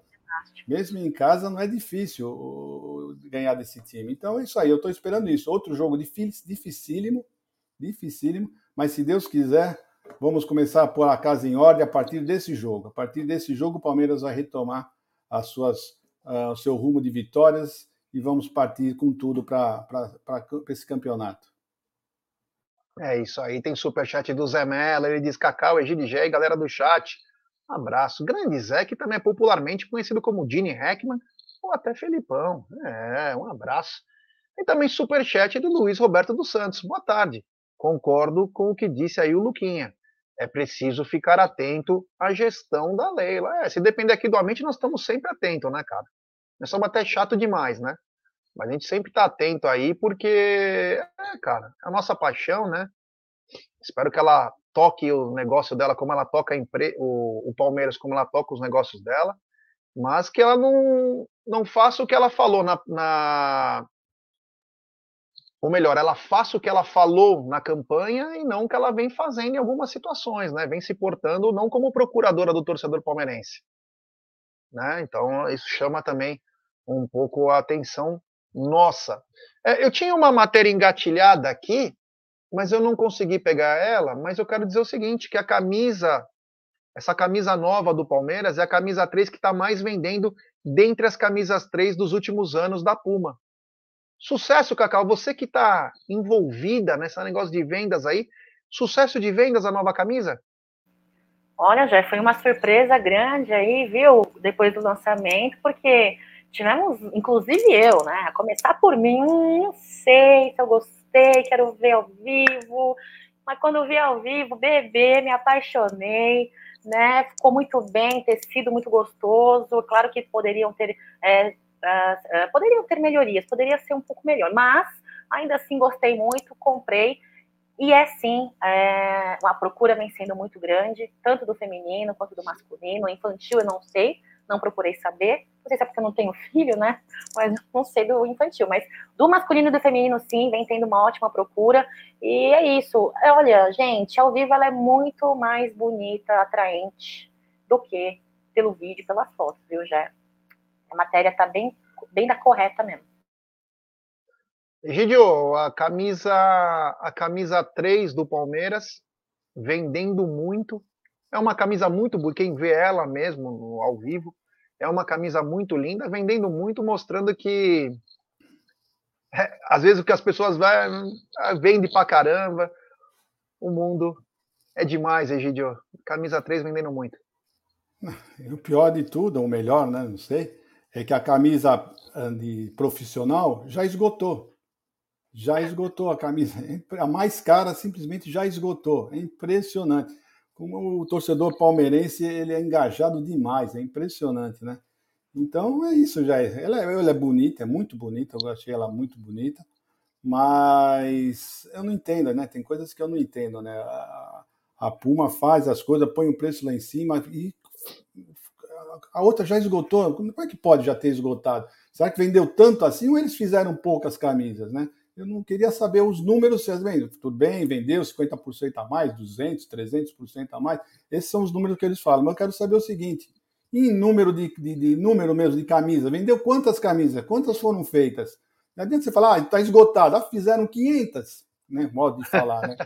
mesmo em casa não é difícil ganhar desse time. Então é isso aí, eu estou esperando isso. Outro jogo dificílimo, dificílimo, mas se Deus quiser, vamos começar a pôr a casa em ordem a partir desse jogo. A partir desse jogo, o Palmeiras vai retomar as suas, uh, o seu rumo de vitórias e vamos partir com tudo para esse campeonato. É isso aí, tem superchat do Zé Mello, ele diz Cacau, Gé e galera do chat. Abraço. Grande Zé, que também é popularmente conhecido como Dini Heckman ou até Felipão. É, um abraço. E também superchat do Luiz Roberto dos Santos. Boa tarde. Concordo com o que disse aí o Luquinha. É preciso ficar atento à gestão da Leila. É, se depender aqui do Amente, nós estamos sempre atentos, né, cara? Nós somos até chato demais, né? Mas a gente sempre está atento aí, porque, é, cara, é a nossa paixão, né? Espero que ela toque o negócio dela como ela toca empre... o, o Palmeiras, como ela toca os negócios dela, mas que ela não, não faça o que ela falou na, na. Ou melhor, ela faça o que ela falou na campanha e não o que ela vem fazendo em algumas situações, né? Vem se portando não como procuradora do torcedor palmeirense. Né? Então, isso chama também um pouco a atenção nossa. É, eu tinha uma matéria engatilhada aqui, mas eu não consegui pegar ela. Mas eu quero dizer o seguinte: que a camisa, essa camisa nova do Palmeiras é a camisa 3 que está mais vendendo dentre as camisas 3 dos últimos anos da Puma. Sucesso, Cacau. Você que está envolvida nesse negócio de vendas aí, sucesso de vendas a nova camisa? Olha, já foi uma surpresa grande aí, viu? Depois do lançamento, porque tivemos, inclusive eu, né? A começar por mim, hum, não sei se eu gostei, quero ver ao vivo. Mas quando vi ao vivo, bebê, me apaixonei, né? Ficou muito bem, tecido muito gostoso. Claro que poderiam ter, é, uh, uh, poderiam ter melhorias, poderia ser um pouco melhor, mas ainda assim gostei muito, comprei. E é sim, é, a procura vem sendo muito grande, tanto do feminino quanto do masculino. Infantil eu não sei, não procurei saber. Não sei se é porque eu não tenho filho, né? Mas não sei do infantil. Mas do masculino e do feminino, sim, vem tendo uma ótima procura. E é isso. Olha, gente, ao vivo ela é muito mais bonita, atraente do que pelo vídeo, pelas fotos, viu, já? A matéria tá bem, bem da correta mesmo. Egidio, a camisa, a camisa 3 do Palmeiras, vendendo muito. É uma camisa muito boa, quem vê ela mesmo ao vivo, é uma camisa muito linda, vendendo muito, mostrando que é, às vezes o que as pessoas vai, vende pra caramba. O mundo é demais, Egidio. Camisa 3 vendendo muito. O pior de tudo, ou melhor, né? Não sei, é que a camisa ah, de profissional já esgotou. Já esgotou a camisa. A mais cara simplesmente já esgotou. É impressionante como o torcedor palmeirense ele é engajado demais, é impressionante, né? Então é isso já. Ela, é, ela é bonita, é muito bonita, eu achei ela muito bonita, mas eu não entendo, né? Tem coisas que eu não entendo, né? A, a Puma faz as coisas, põe o preço lá em cima e a outra já esgotou. Como é que pode já ter esgotado? Será que vendeu tanto assim ou eles fizeram poucas camisas, né? Eu não queria saber os números, bem, tudo bem, vendeu 50% a mais, 200, 300% a mais. Esses são os números que eles falam. Mas eu quero saber o seguinte: em número de, de, de número mesmo de camisa, vendeu quantas camisas? Quantas foram feitas? Não adianta você falar, ah, está esgotado. Ah, fizeram 500, né? Modo de falar, né?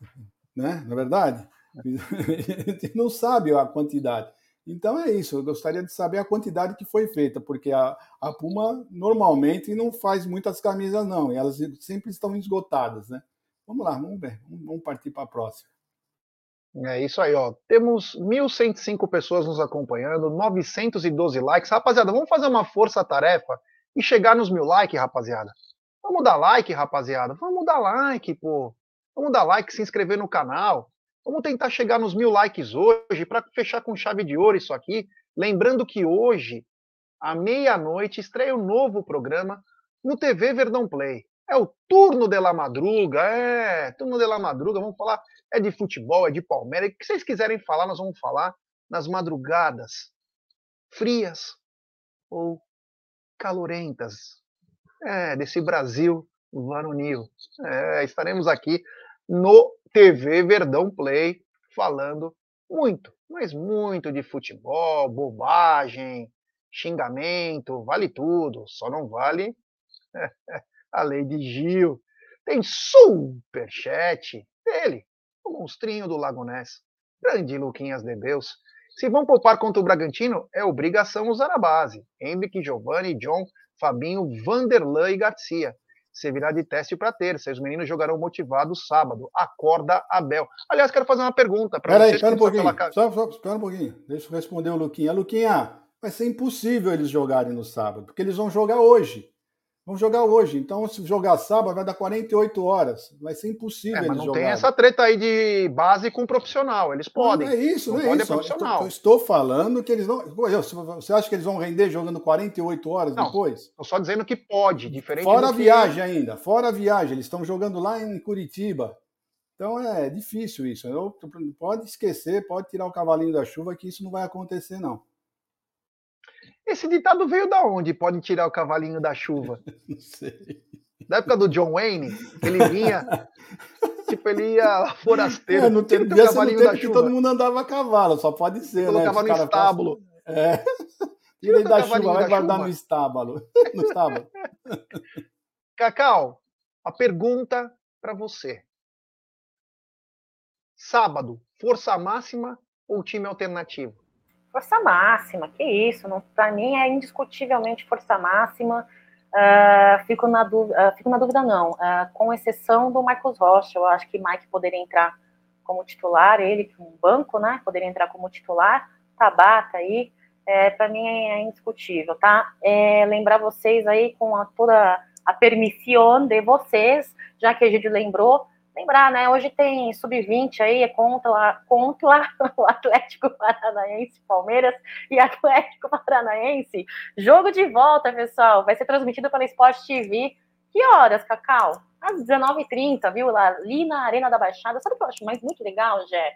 né? Na é verdade, a gente não sabe a quantidade. Então é isso, eu gostaria de saber a quantidade que foi feita, porque a, a Puma normalmente não faz muitas camisas, não, e elas sempre estão esgotadas, né? Vamos lá, vamos ver, vamos partir para a próxima. É isso aí, ó. Temos 1.105 pessoas nos acompanhando, 912 likes. Rapaziada, vamos fazer uma força-tarefa e chegar nos mil likes, rapaziada. Vamos dar like, rapaziada. Vamos dar like, pô. Vamos dar like, se inscrever no canal. Vamos tentar chegar nos mil likes hoje para fechar com chave de ouro isso aqui. Lembrando que hoje, à meia-noite, estreia um novo programa no TV Verdão Play. É o Turno de la Madruga, é, Turno de la Madruga, vamos falar, é de futebol, é de Palmeiras, o que vocês quiserem falar, nós vamos falar nas madrugadas frias ou calorentas, é, desse Brasil varonil. É, estaremos aqui no TV Verdão Play, falando muito, mas muito de futebol, bobagem, xingamento, vale tudo, só não vale a lei de Gil. Tem superchat dele, o monstrinho do Lago Ness, grande Luquinhas de Deus. Se vão poupar contra o Bragantino, é obrigação usar a base. Henrique, Giovanni, John, Fabinho, Vanderlan e Garcia servirá de teste para terça. Os meninos jogarão motivados sábado. Acorda, Abel. Aliás, quero fazer uma pergunta para vocês. Espera um pouquinho. Pela... Só, só, espera um pouquinho. Deixa eu responder o Luquinha. Luquinha, vai ser impossível eles jogarem no sábado, porque eles vão jogar hoje. Vão jogar hoje. Então, se jogar sábado, vai dar 48 horas. Vai ser impossível é, mas não jogarem. tem essa treta aí de base com profissional. Eles podem. Não é isso, não, não é isso. Profissional. Eu estou, falando que eles não. Você acha que eles vão render jogando 48 horas não, depois? Estou só dizendo que pode, diferente Fora a viagem que... ainda. Fora a viagem. Eles estão jogando lá em Curitiba. Então é difícil isso. Eu, pode esquecer, pode tirar o cavalinho da chuva, que isso não vai acontecer, não. Esse ditado veio da onde? Pode tirar o cavalinho da chuva. Não sei. Da época do John Wayne, ele vinha, tipo, ele ia forasteiro. É, não tem, o cavalinho da que chuva. todo mundo andava a cavalo, só pode ser, né? Colocava no estábulo. É. Tira ele da chuva, vai guardar chuva. no estábulo. No estábulo. Cacau, a pergunta para você. Sábado, força máxima ou time alternativo? Força máxima, que isso? Para mim é indiscutivelmente força máxima. Uh, fico, na dúvida, uh, fico na dúvida, não. Uh, com exceção do Marcos Rocha, eu acho que Mike poderia entrar como titular, ele um banco, né? Poderia entrar como titular. Tabata aí, é, para mim é indiscutível, tá? É, lembrar vocês aí com a, toda a permissão de vocês, já que a gente lembrou, lembrar, né? Hoje tem sub-20 aí, é contra, contra o Atlético Paranaense, Palmeiras e Atlético Paranaense. Jogo de volta, pessoal. Vai ser transmitido pela Sport TV. Que horas, Cacau? Às 19h30, viu? Lá, ali na Arena da Baixada. Sabe o que eu acho mais muito legal, Jé?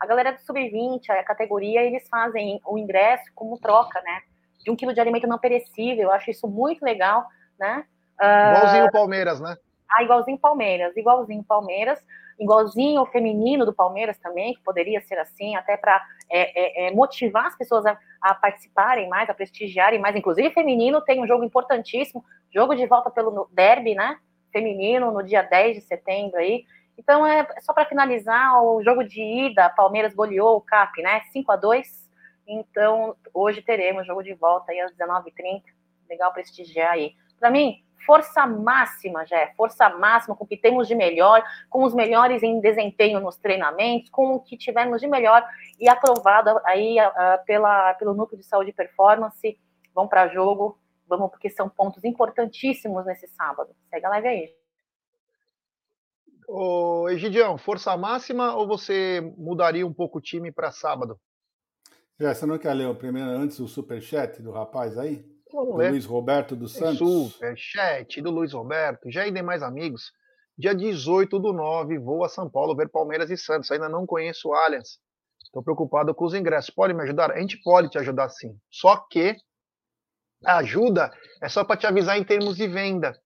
A galera do sub-20, a categoria, eles fazem o ingresso como troca, né? De um quilo de alimento não perecível. Eu acho isso muito legal, né? Uh... Igualzinho o Palmeiras, né? Ah, igualzinho Palmeiras, igualzinho Palmeiras, igualzinho o feminino do Palmeiras também, que poderia ser assim, até para é, é, é, motivar as pessoas a, a, participarem mais, a prestigiarem mais. Inclusive, feminino tem um jogo importantíssimo, jogo de volta pelo derby, né? Feminino, no dia 10 de setembro aí. Então, é só para finalizar, o jogo de ida, Palmeiras goleou o CAP, né? 5 a 2 Então, hoje teremos jogo de volta aí às 19h30. Legal prestigiar aí. Para mim, força máxima, já força máxima com o que temos de melhor, com os melhores em desempenho nos treinamentos, com o que tivemos de melhor e aprovado aí uh, pela, pelo núcleo de saúde e performance. Vamos para jogo, vamos porque são pontos importantíssimos nesse sábado. Segue a live aí. Ô, Egidião, força máxima ou você mudaria um pouco o time para sábado? Já, você não quer ler o primeiro antes o superchat do rapaz aí? Do Luiz Roberto dos Santos. Super, chat do Luiz Roberto. Já e demais amigos. Dia 18 do 9, vou a São Paulo ver Palmeiras e Santos. Ainda não conheço o Allianz. Estou preocupado com os ingressos. Pode me ajudar? A gente pode te ajudar sim. Só que a ajuda é só para te avisar em termos de venda.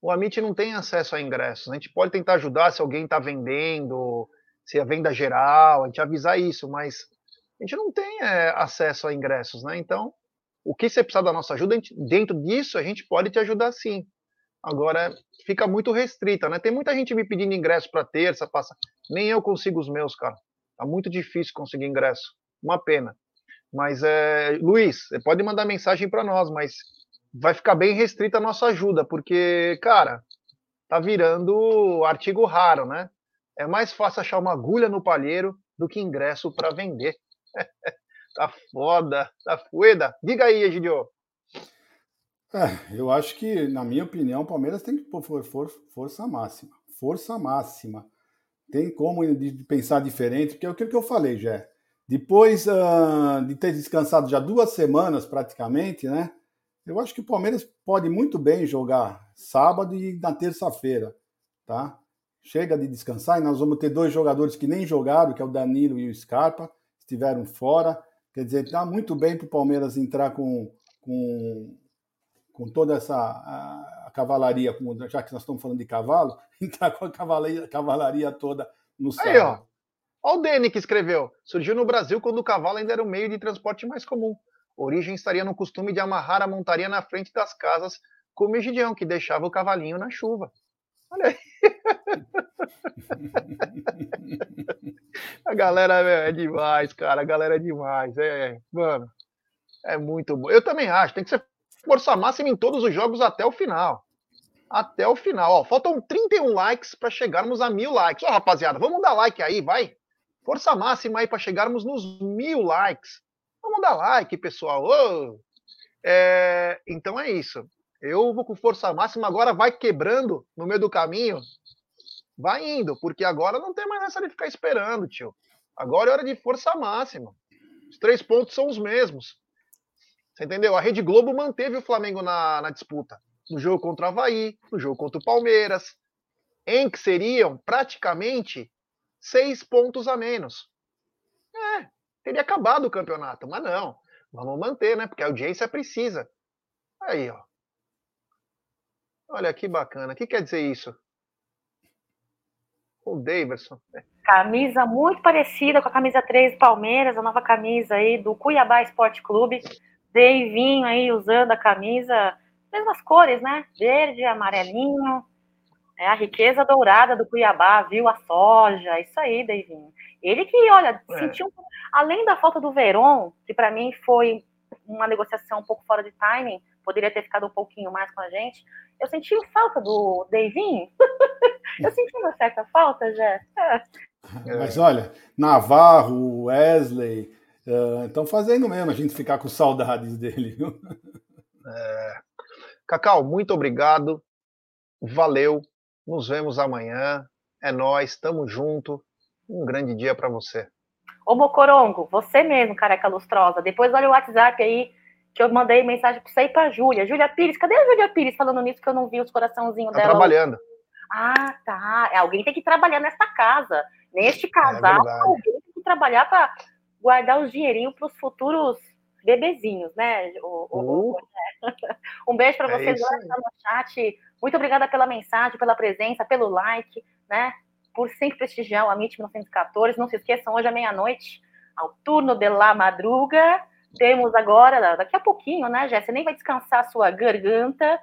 O Amit não tem acesso a ingressos. A gente pode tentar ajudar se alguém está vendendo, se é venda geral, a gente avisar isso, mas a gente não tem é, acesso a ingressos, né? Então, o que você precisar da nossa ajuda, gente, dentro disso a gente pode te ajudar sim. Agora, fica muito restrita, né? Tem muita gente me pedindo ingresso para terça, passa. Nem eu consigo os meus, cara. Tá muito difícil conseguir ingresso. Uma pena. Mas, é... Luiz, você pode mandar mensagem para nós, mas vai ficar bem restrita a nossa ajuda, porque, cara, tá virando artigo raro, né? É mais fácil achar uma agulha no palheiro do que ingresso para vender. Tá foda, tá fueda. Diga aí, Egidio. É, eu acho que, na minha opinião, o Palmeiras tem que pôr for, for, força máxima. Força máxima. Tem como pensar diferente, porque é aquilo que eu falei, já. Depois uh, de ter descansado já duas semanas praticamente, né? Eu acho que o Palmeiras pode muito bem jogar sábado e na terça-feira, tá? Chega de descansar e nós vamos ter dois jogadores que nem jogaram, que é o Danilo e o Scarpa, estiveram fora. Quer dizer, está muito bem para o Palmeiras entrar com, com, com toda essa a, cavalaria, já que nós estamos falando de cavalo, entrar com a cavalaria, cavalaria toda no sábado. Aí, ó. Olha o Dene que escreveu. Surgiu no Brasil quando o cavalo ainda era o meio de transporte mais comum. Origem estaria no costume de amarrar a montaria na frente das casas, como o Egidião, que deixava o cavalinho na chuva. Olha aí. a galera é demais, cara. A galera é demais. É, mano, é muito bom. Eu também acho. Tem que ser força máxima em todos os jogos até o final. Até o final. Ó, faltam 31 likes para chegarmos a mil likes. Ó, rapaziada, vamos dar like aí, vai. Força máxima aí para chegarmos nos mil likes. Vamos dar like, pessoal. Oh. É, então é isso. Eu vou com força máxima, agora vai quebrando no meio do caminho. Vai indo, porque agora não tem mais essa de ficar esperando, tio. Agora é hora de força máxima. Os três pontos são os mesmos. Você entendeu? A Rede Globo manteve o Flamengo na, na disputa. No jogo contra o Havaí, no jogo contra o Palmeiras, em que seriam praticamente seis pontos a menos. É, teria acabado o campeonato, mas não. Vamos manter, né? Porque a audiência precisa. Aí, ó. Olha que bacana. O que quer dizer isso? O Davidson. Camisa muito parecida com a camisa 3 do Palmeiras, a nova camisa aí do Cuiabá Esporte Clube. Deivinho aí usando a camisa, mesmas cores, né? Verde, amarelinho. É a riqueza dourada do Cuiabá, viu? A soja, isso aí, Deivinho. Ele que, olha, é. sentiu. Além da falta do Veron, que para mim foi uma negociação um pouco fora de timing, poderia ter ficado um pouquinho mais com a gente. Eu senti falta do Davinho. eu senti uma certa falta, já. É. Mas olha, Navarro, Wesley, estão uh, fazendo mesmo a gente ficar com saudades dele. É. Cacau, muito obrigado. Valeu. Nos vemos amanhã. É nós, tamo junto. Um grande dia para você. Ô Mocorongo, você mesmo, careca lustrosa. Depois olha o WhatsApp aí que eu mandei mensagem para você e para Júlia. Júlia Pires, cadê a Júlia Pires falando nisso que eu não vi os coraçãozinhos tá dela? trabalhando. Ah, tá. É, alguém tem que trabalhar nessa casa. Neste é casal, é alguém tem que trabalhar para guardar os dinheirinhos para os futuros bebezinhos, né? O, o, uh. um beijo para vocês é lá no chat. Muito obrigada pela mensagem, pela presença, pelo like, né? Por sempre prestigiar o Amit 1914. Não se esqueçam, hoje à meia-noite, ao turno de la madruga, temos agora, daqui a pouquinho, né, Jéssica? Você nem vai descansar a sua garganta,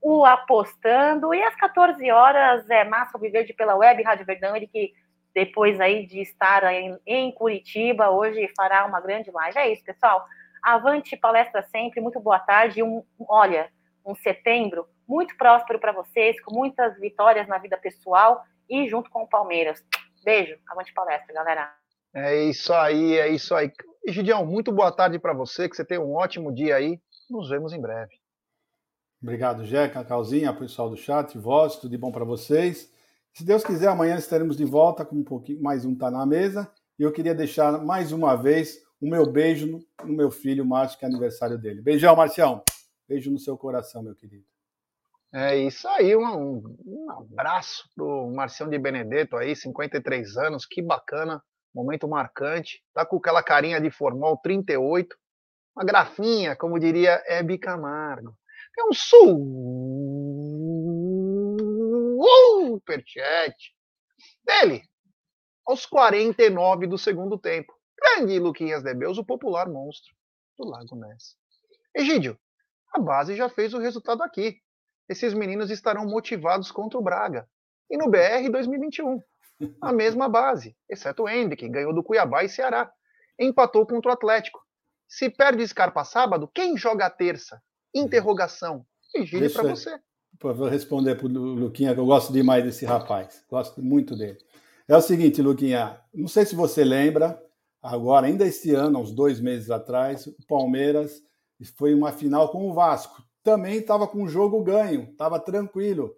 o Apostando, e às 14 horas é Massa Viverde pela Web Rádio Verdão, ele que depois aí de estar em, em Curitiba, hoje fará uma grande live. É isso, pessoal. Avante palestra sempre, muito boa tarde. Um, olha, um setembro muito próspero para vocês, com muitas vitórias na vida pessoal e junto com o Palmeiras. Beijo, avante palestra, galera. É isso aí, é isso aí. Gideão, muito boa tarde para você, que você tenha um ótimo dia aí. Nos vemos em breve. Obrigado, Jeca, Calzinha, pessoal do chat, voz, tudo de bom para vocês. Se Deus quiser, amanhã estaremos de volta com um pouquinho mais um Tá na Mesa. E eu queria deixar mais uma vez o meu beijo no, no meu filho Márcio, que é aniversário dele. Beijão, Marcião. Beijo no seu coração, meu querido. É isso aí, um, um abraço pro Marcião de Benedetto aí, 53 anos, que bacana momento marcante. Tá com aquela carinha de formal 38, uma grafinha, como diria Hebe Camargo. Tem um superchat dele aos 49 do segundo tempo. Grande Luquinhas Debeus, o popular monstro do Lago Ness. Egídio, a base já fez o resultado aqui. Esses meninos estarão motivados contra o Braga. E no BR 2021 a mesma base, exceto o Hendrick, ganhou do Cuiabá e Ceará. Empatou contra o Atlético. Se perde Scarpa sábado, quem joga a terça? Interrogação. Vigile para você. Vou responder para o Luquinha, que eu gosto demais desse rapaz. Gosto muito dele. É o seguinte, Luquinha, não sei se você lembra, agora, ainda este ano, uns dois meses atrás, o Palmeiras foi uma final com o Vasco. Também estava com o jogo ganho, estava tranquilo,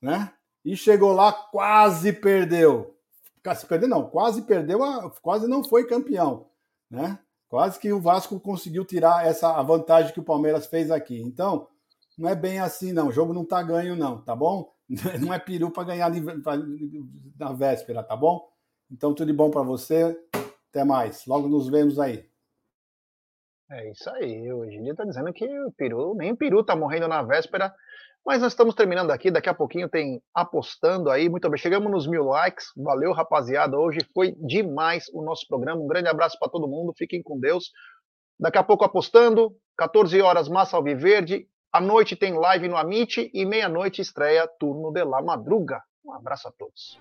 né? E chegou lá, quase perdeu. Quase perdeu, não, quase perdeu, quase não foi campeão, né? Quase que o Vasco conseguiu tirar essa vantagem que o Palmeiras fez aqui. Então, não é bem assim, não. O jogo não tá ganho, não, tá bom? Não é peru para ganhar na véspera, tá bom? Então, tudo de bom para você. Até mais. Logo nos vemos aí. É isso aí. O Egídio está dizendo que o peru, nem o peru está morrendo na véspera. Mas nós estamos terminando aqui. Daqui a pouquinho tem apostando aí. Muito bem. Chegamos nos mil likes. Valeu, rapaziada. Hoje foi demais o nosso programa. Um grande abraço para todo mundo. Fiquem com Deus. Daqui a pouco apostando. 14 horas, Massa Alviverde. À noite tem live no Amit e meia-noite estreia Turno de la Madruga. Um abraço a todos.